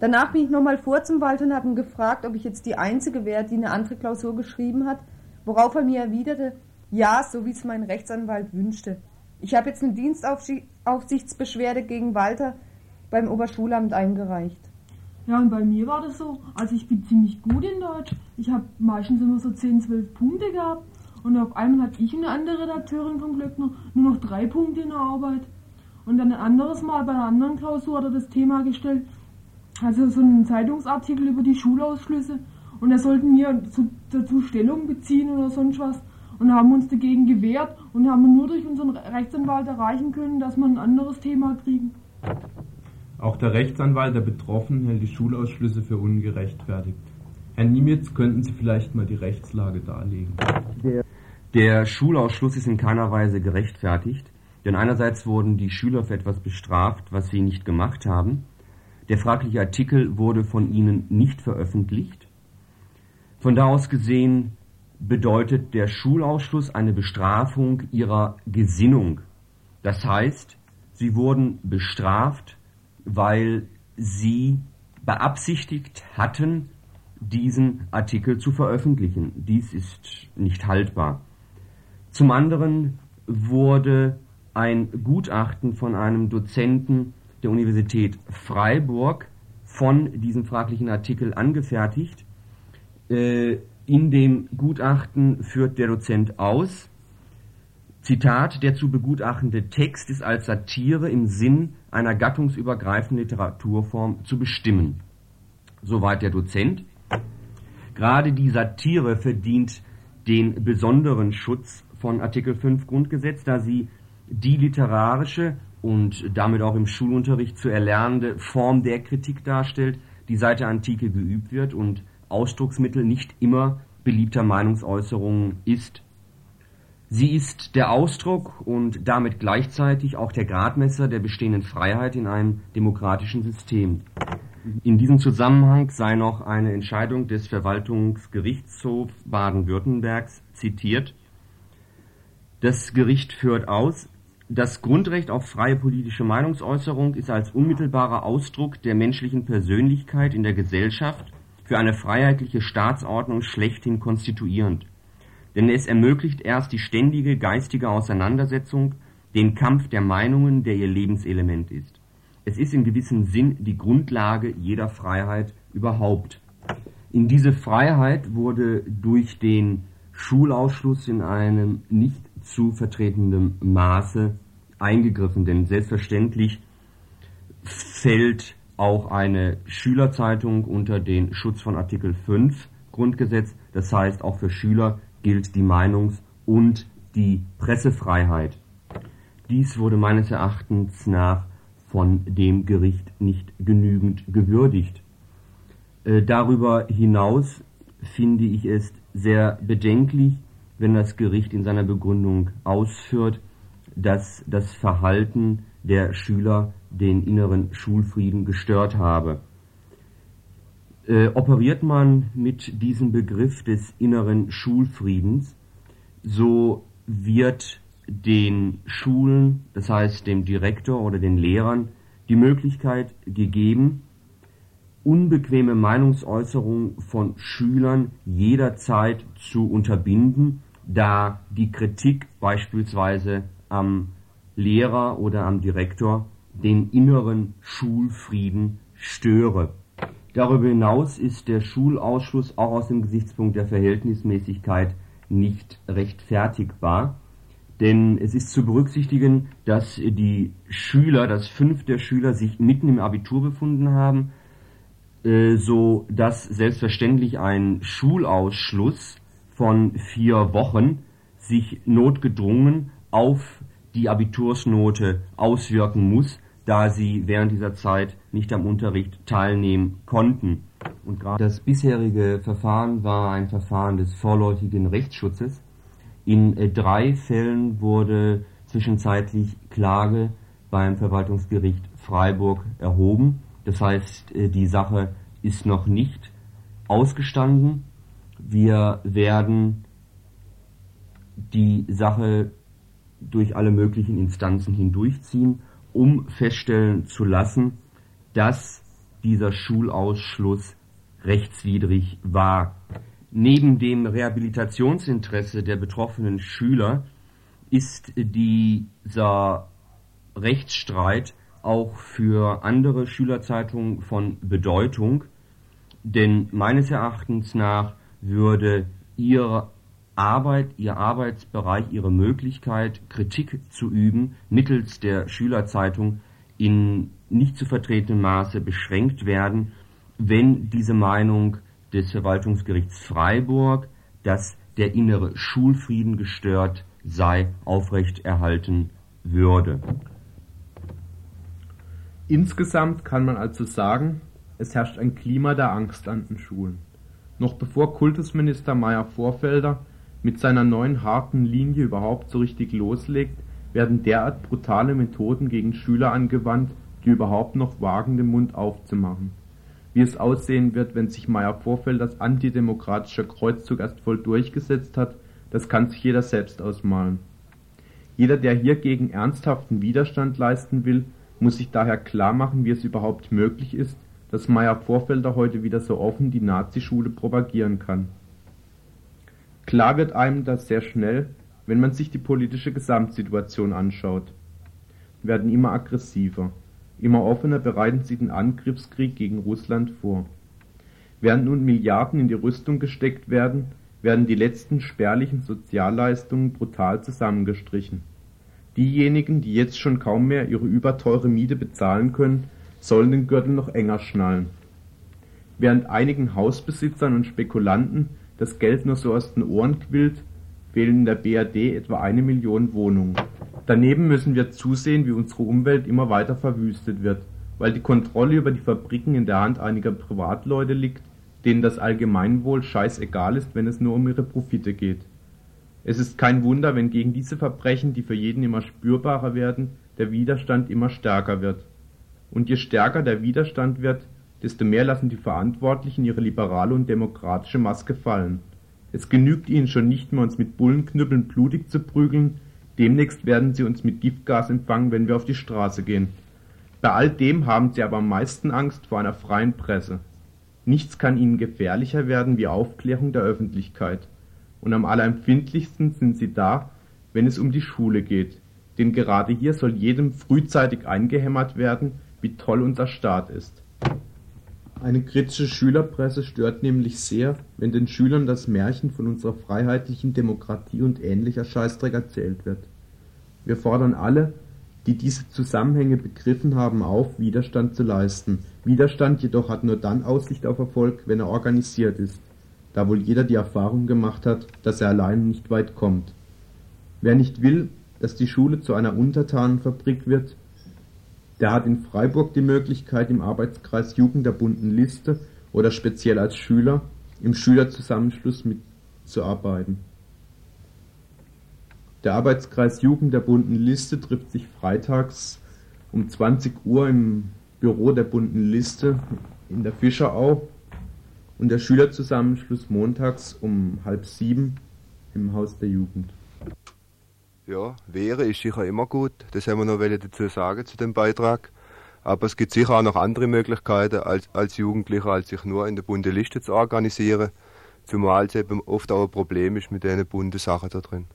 Danach bin ich nochmal vor zum Wald und habe ihn gefragt, ob ich jetzt die Einzige wäre, die eine andere Klausur geschrieben hat, worauf er mir erwiderte, ja, so wie es mein Rechtsanwalt wünschte. Ich habe jetzt eine Dienstaufsichtsbeschwerde gegen Walter beim Oberschulamt eingereicht. Ja, und bei mir war das so, also ich bin ziemlich gut in Deutsch. Ich habe meistens immer so 10, 12 Punkte gehabt. Und auf einmal hatte ich eine andere Redakteurin vom Glöckner nur noch drei Punkte in der Arbeit. Und dann ein anderes Mal bei einer anderen Klausur hat er das Thema gestellt, also so einen Zeitungsartikel über die Schulausschlüsse. Und da sollten wir zu, dazu Stellung beziehen oder sonst was. Und haben uns dagegen gewehrt und haben nur durch unseren Rechtsanwalt erreichen können, dass wir ein anderes Thema kriegen. Auch der Rechtsanwalt der Betroffenen hält die Schulausschlüsse für ungerechtfertigt. Herr Niemitz, könnten Sie vielleicht mal die Rechtslage darlegen? Der Schulausschluss ist in keiner Weise gerechtfertigt, denn einerseits wurden die Schüler für etwas bestraft, was sie nicht gemacht haben. Der fragliche Artikel wurde von ihnen nicht veröffentlicht. Von da aus gesehen bedeutet der Schulausschluss eine Bestrafung ihrer Gesinnung. Das heißt, sie wurden bestraft, weil sie beabsichtigt hatten, diesen Artikel zu veröffentlichen. Dies ist nicht haltbar. Zum anderen wurde ein Gutachten von einem Dozenten der Universität Freiburg von diesem fraglichen Artikel angefertigt. Äh, in dem Gutachten führt der Dozent aus, Zitat, der zu begutachtende Text ist als Satire im Sinn einer gattungsübergreifenden Literaturform zu bestimmen. Soweit der Dozent. Gerade die Satire verdient den besonderen Schutz von Artikel 5 Grundgesetz, da sie die literarische und damit auch im Schulunterricht zu erlernende Form der Kritik darstellt, die seit der Antike geübt wird und Ausdrucksmittel nicht immer beliebter Meinungsäußerungen ist. Sie ist der Ausdruck und damit gleichzeitig auch der Gradmesser der bestehenden Freiheit in einem demokratischen System. In diesem Zusammenhang sei noch eine Entscheidung des Verwaltungsgerichtshofs Baden-Württembergs zitiert. Das Gericht führt aus, das Grundrecht auf freie politische Meinungsäußerung ist als unmittelbarer Ausdruck der menschlichen Persönlichkeit in der Gesellschaft für eine freiheitliche Staatsordnung schlechthin konstituierend. Denn es ermöglicht erst die ständige geistige Auseinandersetzung, den Kampf der Meinungen, der ihr Lebenselement ist. Es ist in gewissem Sinn die Grundlage jeder Freiheit überhaupt. In diese Freiheit wurde durch den Schulausschluss in einem nicht zu vertretendem Maße eingegriffen, denn selbstverständlich fällt auch eine Schülerzeitung unter den Schutz von Artikel 5 Grundgesetz. Das heißt, auch für Schüler gilt die Meinungs- und die Pressefreiheit. Dies wurde meines Erachtens nach von dem Gericht nicht genügend gewürdigt. Äh, darüber hinaus finde ich es sehr bedenklich, wenn das Gericht in seiner Begründung ausführt, dass das Verhalten der Schüler den inneren Schulfrieden gestört habe. Äh, operiert man mit diesem Begriff des inneren Schulfriedens, so wird den Schulen, das heißt dem Direktor oder den Lehrern, die Möglichkeit gegeben, unbequeme Meinungsäußerungen von Schülern jederzeit zu unterbinden, da die Kritik beispielsweise am Lehrer oder am Direktor den inneren Schulfrieden störe. Darüber hinaus ist der Schulausschluss auch aus dem Gesichtspunkt der Verhältnismäßigkeit nicht rechtfertigbar, denn es ist zu berücksichtigen, dass die Schüler, dass fünf der Schüler sich mitten im Abitur befunden haben, äh, so dass selbstverständlich ein Schulausschluss von vier Wochen sich notgedrungen auf die Abitursnote auswirken muss, da sie während dieser Zeit nicht am Unterricht teilnehmen konnten. Und gerade das bisherige Verfahren war ein Verfahren des vorläufigen Rechtsschutzes. In äh, drei Fällen wurde zwischenzeitlich Klage beim Verwaltungsgericht Freiburg erhoben. Das heißt, äh, die Sache ist noch nicht ausgestanden. Wir werden die Sache durch alle möglichen Instanzen hindurchziehen um feststellen zu lassen, dass dieser Schulausschluss rechtswidrig war. Neben dem Rehabilitationsinteresse der betroffenen Schüler ist dieser Rechtsstreit auch für andere Schülerzeitungen von Bedeutung, denn meines Erachtens nach würde ihr Arbeit, ihr Arbeitsbereich, ihre Möglichkeit, Kritik zu üben, mittels der Schülerzeitung in nicht zu vertretenem Maße beschränkt werden, wenn diese Meinung des Verwaltungsgerichts Freiburg, dass der innere Schulfrieden gestört sei, aufrechterhalten würde. Insgesamt kann man also sagen, es herrscht ein Klima der Angst an den Schulen. Noch bevor Kultusminister Meyer Vorfelder mit seiner neuen harten Linie überhaupt so richtig loslegt, werden derart brutale Methoden gegen Schüler angewandt, die überhaupt noch wagen, den Mund aufzumachen. Wie es aussehen wird, wenn sich Meyer-Vorfelders antidemokratischer Kreuzzug erst voll durchgesetzt hat, das kann sich jeder selbst ausmalen. Jeder, der hiergegen ernsthaften Widerstand leisten will, muss sich daher klar machen, wie es überhaupt möglich ist, dass Meyer-Vorfelder heute wieder so offen die Nazischule propagieren kann. Klar wird einem das sehr schnell, wenn man sich die politische Gesamtsituation anschaut. Werden immer aggressiver. Immer offener bereiten sie den Angriffskrieg gegen Russland vor. Während nun Milliarden in die Rüstung gesteckt werden, werden die letzten spärlichen Sozialleistungen brutal zusammengestrichen. Diejenigen, die jetzt schon kaum mehr ihre überteure Miete bezahlen können, sollen den Gürtel noch enger schnallen. Während einigen Hausbesitzern und Spekulanten das Geld nur so aus den Ohren quillt, fehlen in der BRD etwa eine Million Wohnungen. Daneben müssen wir zusehen, wie unsere Umwelt immer weiter verwüstet wird, weil die Kontrolle über die Fabriken in der Hand einiger Privatleute liegt, denen das Allgemeinwohl scheißegal ist, wenn es nur um ihre Profite geht. Es ist kein Wunder, wenn gegen diese Verbrechen, die für jeden immer spürbarer werden, der Widerstand immer stärker wird. Und je stärker der Widerstand wird, desto mehr lassen die Verantwortlichen ihre liberale und demokratische Maske fallen. Es genügt ihnen schon nicht mehr, uns mit Bullenknüppeln blutig zu prügeln, demnächst werden sie uns mit Giftgas empfangen, wenn wir auf die Straße gehen. Bei all dem haben sie aber am meisten Angst vor einer freien Presse. Nichts kann ihnen gefährlicher werden wie Aufklärung der Öffentlichkeit. Und am allerempfindlichsten sind sie da, wenn es um die Schule geht. Denn gerade hier soll jedem frühzeitig eingehämmert werden, wie toll unser Staat ist. Eine kritische Schülerpresse stört nämlich sehr, wenn den Schülern das Märchen von unserer freiheitlichen Demokratie und ähnlicher Scheißdreck erzählt wird. Wir fordern alle, die diese Zusammenhänge begriffen haben, auf, Widerstand zu leisten. Widerstand jedoch hat nur dann Aussicht auf Erfolg, wenn er organisiert ist, da wohl jeder die Erfahrung gemacht hat, dass er allein nicht weit kommt. Wer nicht will, dass die Schule zu einer Untertanenfabrik wird, der hat in Freiburg die Möglichkeit, im Arbeitskreis Jugend der bunten Liste oder speziell als Schüler im Schülerzusammenschluss mitzuarbeiten. Der Arbeitskreis Jugend der bunten Liste trifft sich freitags um 20 Uhr im Büro der bunten Liste in der Fischerau und der Schülerzusammenschluss montags um halb sieben im Haus der Jugend. Ja, wäre ist sicher immer gut. Das haben wir noch wollen dazu sagen zu dem Beitrag. Aber es gibt sicher auch noch andere Möglichkeiten als, als Jugendlicher, als sich nur in der bunten Liste zu organisieren. Zumal es eben oft auch ein Problem ist mit diesen bunten Sachen da drin.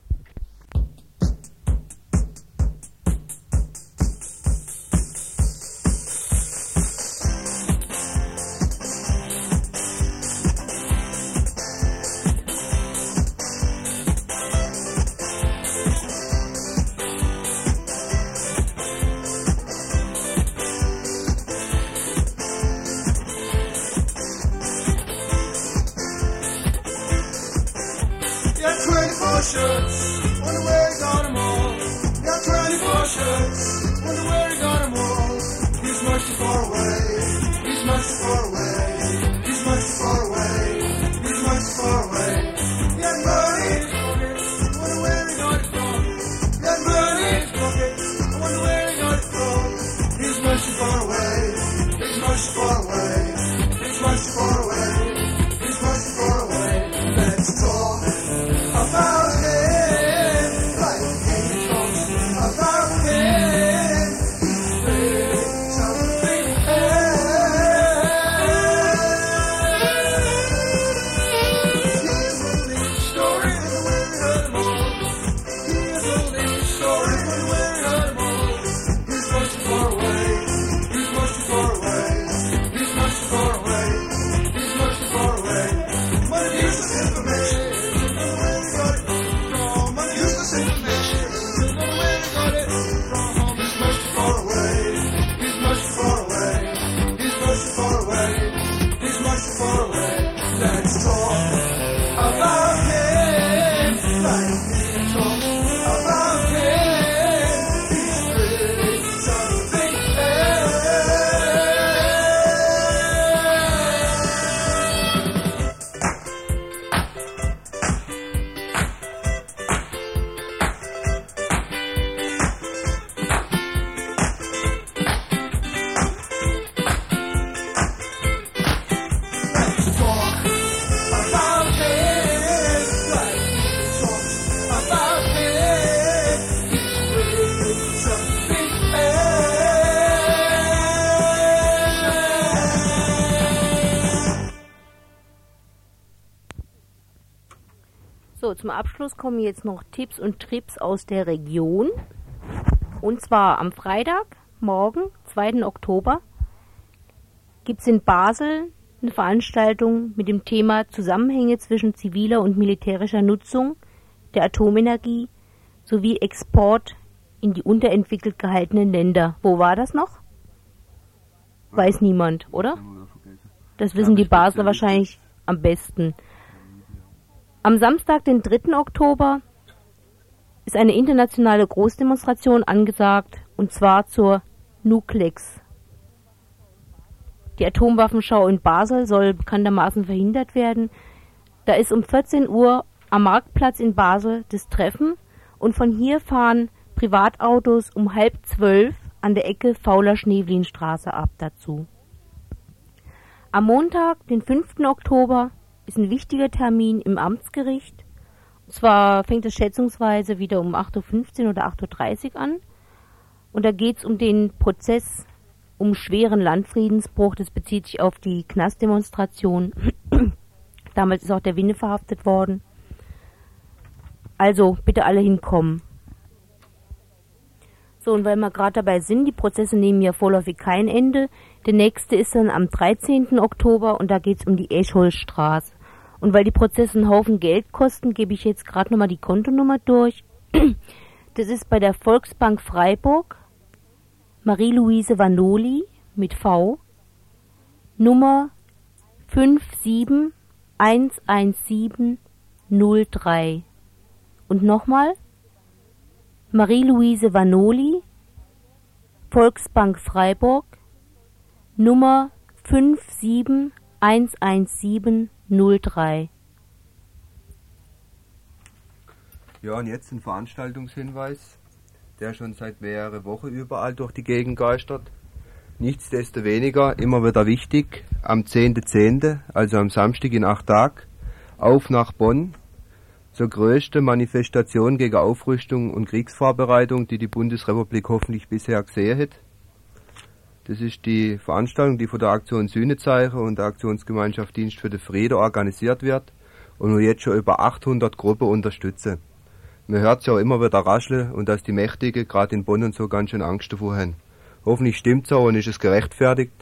Abschluss kommen jetzt noch Tipps und Trips aus der Region. Und zwar am Freitag, morgen, 2. Oktober, gibt es in Basel eine Veranstaltung mit dem Thema Zusammenhänge zwischen ziviler und militärischer Nutzung der Atomenergie sowie Export in die unterentwickelt gehaltenen Länder. Wo war das noch? Weiß niemand, oder? Das wissen die Basler wahrscheinlich am besten. Am Samstag, den 3. Oktober, ist eine internationale Großdemonstration angesagt, und zwar zur Nuklex. Die Atomwaffenschau in Basel soll bekanntermaßen verhindert werden. Da ist um 14 Uhr am Marktplatz in Basel das Treffen und von hier fahren Privatautos um halb zwölf an der Ecke Fauler Schneewlinstraße ab dazu. Am Montag, den 5. Oktober, ist ein wichtiger Termin im Amtsgericht. Und zwar fängt es schätzungsweise wieder um 8.15 Uhr oder 8.30 Uhr an. Und da geht es um den Prozess um schweren Landfriedensbruch. Das bezieht sich auf die Knastdemonstration. [clears throat] Damals ist auch der Winne verhaftet worden. Also bitte alle hinkommen. So, und weil wir gerade dabei sind, die Prozesse nehmen ja vorläufig kein Ende. Der nächste ist dann am 13. Oktober und da geht es um die Eschholzstraße. Und weil die Prozesse einen Haufen Geld kosten, gebe ich jetzt gerade nochmal die Kontonummer durch. [clears throat] Das ist bei der Volksbank Freiburg Marie-Louise Vanoli mit V Nummer 5711703. Und nochmal Marie-Louise Vanoli, Volksbank Freiburg, Nummer 5711703. Ja, und jetzt ein Veranstaltungshinweis, der schon seit mehreren Wochen überall durch die Gegend geistert. Nichtsdestoweniger immer wieder wichtig, am 10.10., also am Samstag in acht Tagen, auf nach Bonn zur größten Manifestation gegen Aufrüstung und Kriegsvorbereitung, die die Bundesrepublik hoffentlich bisher gesehen hat. Das ist die Veranstaltung, die von der Aktion Sühnezeichen und der Aktionsgemeinschaft Dienst für den Frieden organisiert wird und wo jetzt schon über 800 Gruppen unterstützen. Man hört es ja auch immer wieder rascheln und dass die Mächtigen gerade in Bonn und so ganz schön Angst davor haben. Hoffentlich stimmt's auch und ist es gerechtfertigt.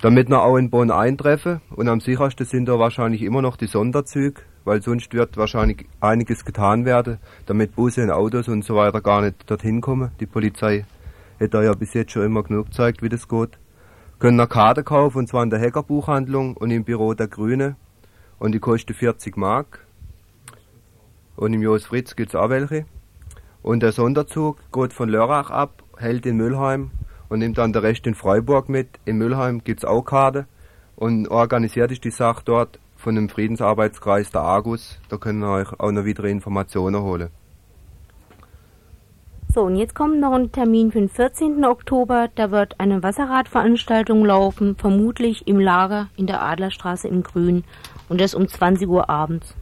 Damit wir auch in Bonn eintreffen und am sichersten sind da wahrscheinlich immer noch die Sonderzüge, weil sonst wird wahrscheinlich einiges getan werden, damit Busse und Autos und so weiter gar nicht dorthin kommen. Die Polizei hat da ja bis jetzt schon immer genug gezeigt, wie das geht. Können eine Karte kaufen und zwar in der Hackerbuchhandlung und im Büro der Grüne und die kostet 40 Mark. Und im Jos Fritz gibt's auch welche. Und der Sonderzug geht von Lörrach ab, hält in Müllheim und nimmt dann den Rest in Freiburg mit. In Müllheim gibt's auch Karte und organisiert ist die Sache dort von dem Friedensarbeitskreis der Argus. Da können wir euch auch noch weitere Informationen holen. So, und jetzt kommt noch ein Termin für den 14. Oktober. Da wird eine Wasserradveranstaltung laufen, vermutlich im Lager in der Adlerstraße im Grün. Und das um 20 Uhr abends.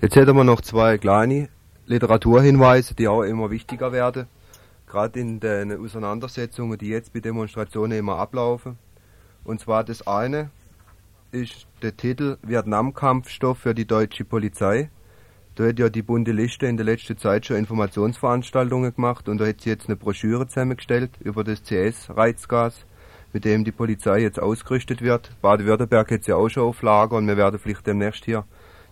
Jetzt hätten wir noch zwei kleine Literaturhinweise, die auch immer wichtiger werden. Gerade in den Auseinandersetzungen, die jetzt bei Demonstrationen immer ablaufen. Und zwar das eine ist der Titel Vietnamkampfstoff für die deutsche Polizei. Da hat ja die bunte Liste in der letzten Zeit schon Informationsveranstaltungen gemacht und da hat sie jetzt eine Broschüre zusammengestellt über das CS-Reizgas, mit dem die Polizei jetzt ausgerüstet wird. Baden-Württemberg hat sie auch schon auf Lager und wir werden vielleicht demnächst hier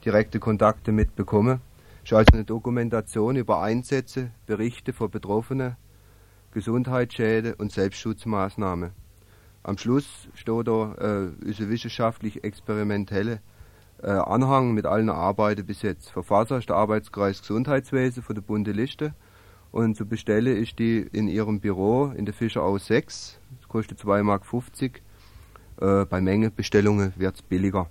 direkte Kontakte mitbekommen. Es ist also eine Dokumentation über Einsätze, Berichte von Betroffenen, Gesundheitsschäden und Selbstschutzmaßnahmen. Am Schluss steht da äh, unsere wissenschaftlich-experimentelle äh, Anhang mit allen Arbeiten bis jetzt. Verfasser ist der Arbeitskreis Gesundheitswesen von der Bunte Liste und zu bestellen ist die in ihrem Büro in der Fischerau 6. Das kostet 2,50 Mark. Äh, bei Mengebestellungen wird es billiger.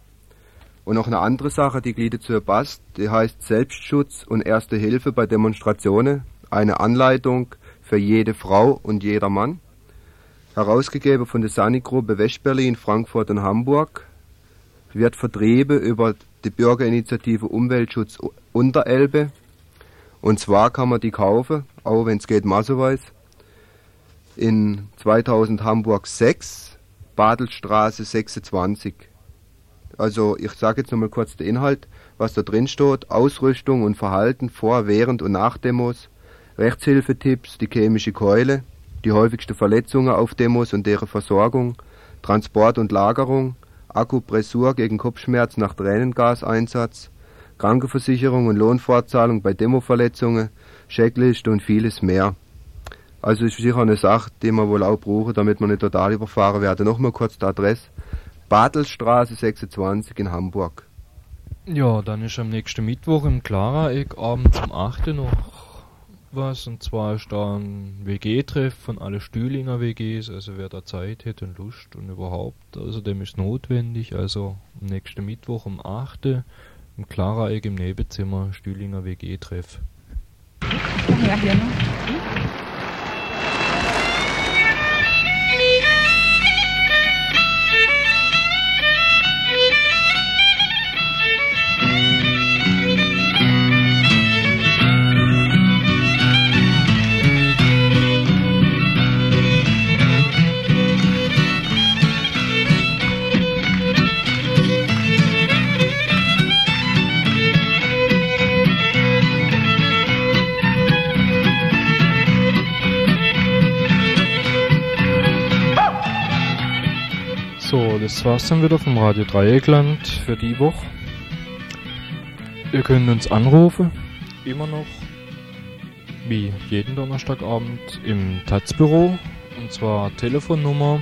Und noch eine andere Sache, die Glieder zu passt, die heißt Selbstschutz und Erste Hilfe bei Demonstrationen. Eine Anleitung für jede Frau und jeder Mann. Herausgegeben von der Sani-Gruppe Westberlin, Frankfurt und Hamburg. Wird vertrieben über die Bürgerinitiative Umweltschutz Unterelbe. Und zwar kann man die kaufen, auch wenn es geht massenweise, in 2000 Hamburg 6, Badelstraße 26. Also ich sage jetzt nochmal kurz den Inhalt, was da drin steht. Ausrüstung und Verhalten vor, während und nach Demos, Rechtshilfetipps, die chemische Keule, die häufigsten Verletzungen auf Demos und deren Versorgung, Transport und Lagerung, Akupressur gegen Kopfschmerz nach Tränengaseinsatz, Krankenversicherung und Lohnfortzahlung bei Demoverletzungen, Checkliste und vieles mehr. Also ist sicher eine Sache, die wir wohl auch brauchen, damit wir nicht total überfahren werden. Nochmal kurz die Adresse. Bartelstraße 26 in Hamburg. Ja, dann ist am nächsten Mittwoch im Clara-Eck abends um 8 Uhr noch was. Und zwar ist da ein WG-Treff von alle Stühlinger WGs. Also wer da Zeit hätte und Lust und überhaupt, also dem ist notwendig. Also nächsten Mittwoch um 8 Uhr im Clara-Eck im Nebenzimmer Stühlinger WG-Treff. Ja, hier, ne? Das war's dann wieder vom Radio Dreieckland für die Woche. Ihr könnt uns anrufen, immer noch, wie jeden Donnerstagabend im Taz-Büro, und zwar Telefonnummer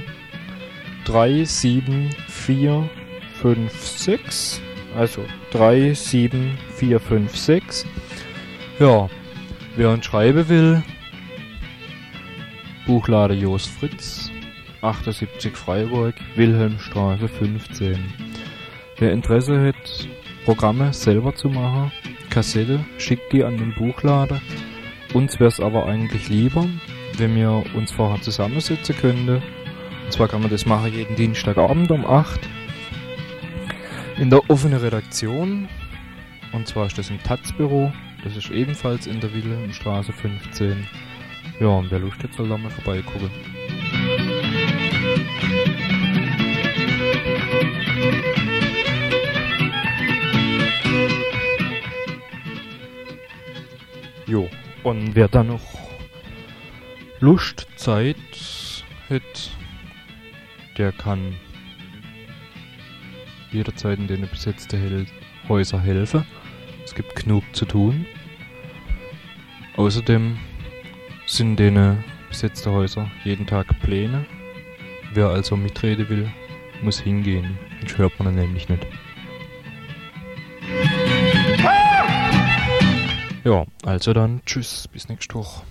37456, also 37456. Ja, wer uns schreiben will, Buchlade Jos Fritz, 78 Freiburg, Wilhelmstraße 15. Wer Interesse hat, Programme selber zu machen, Kassette, schickt die an den Buchlader. Uns wäre es aber eigentlich lieber, wenn wir uns vorher zusammensetzen könnten. Und zwar kann man das machen jeden Dienstagabend um 8 in der offenen Redaktion. Und zwar ist das im Taz-Büro. Das ist ebenfalls in der Wilhelmstraße 15. Ja, und wer Lust hat, soll da mal vorbeigucken. Jo, und wer da noch Lust, Zeit hat, der kann jederzeit in den besetzten Hel Häuser helfen. Es gibt genug zu tun. Außerdem sind in den besetzten Häuser jeden Tag Pläne. Wer also mitreden will, muss hingehen. Sonst hört man nämlich nicht. Ja, also dann tschüss, bis nächste Woche.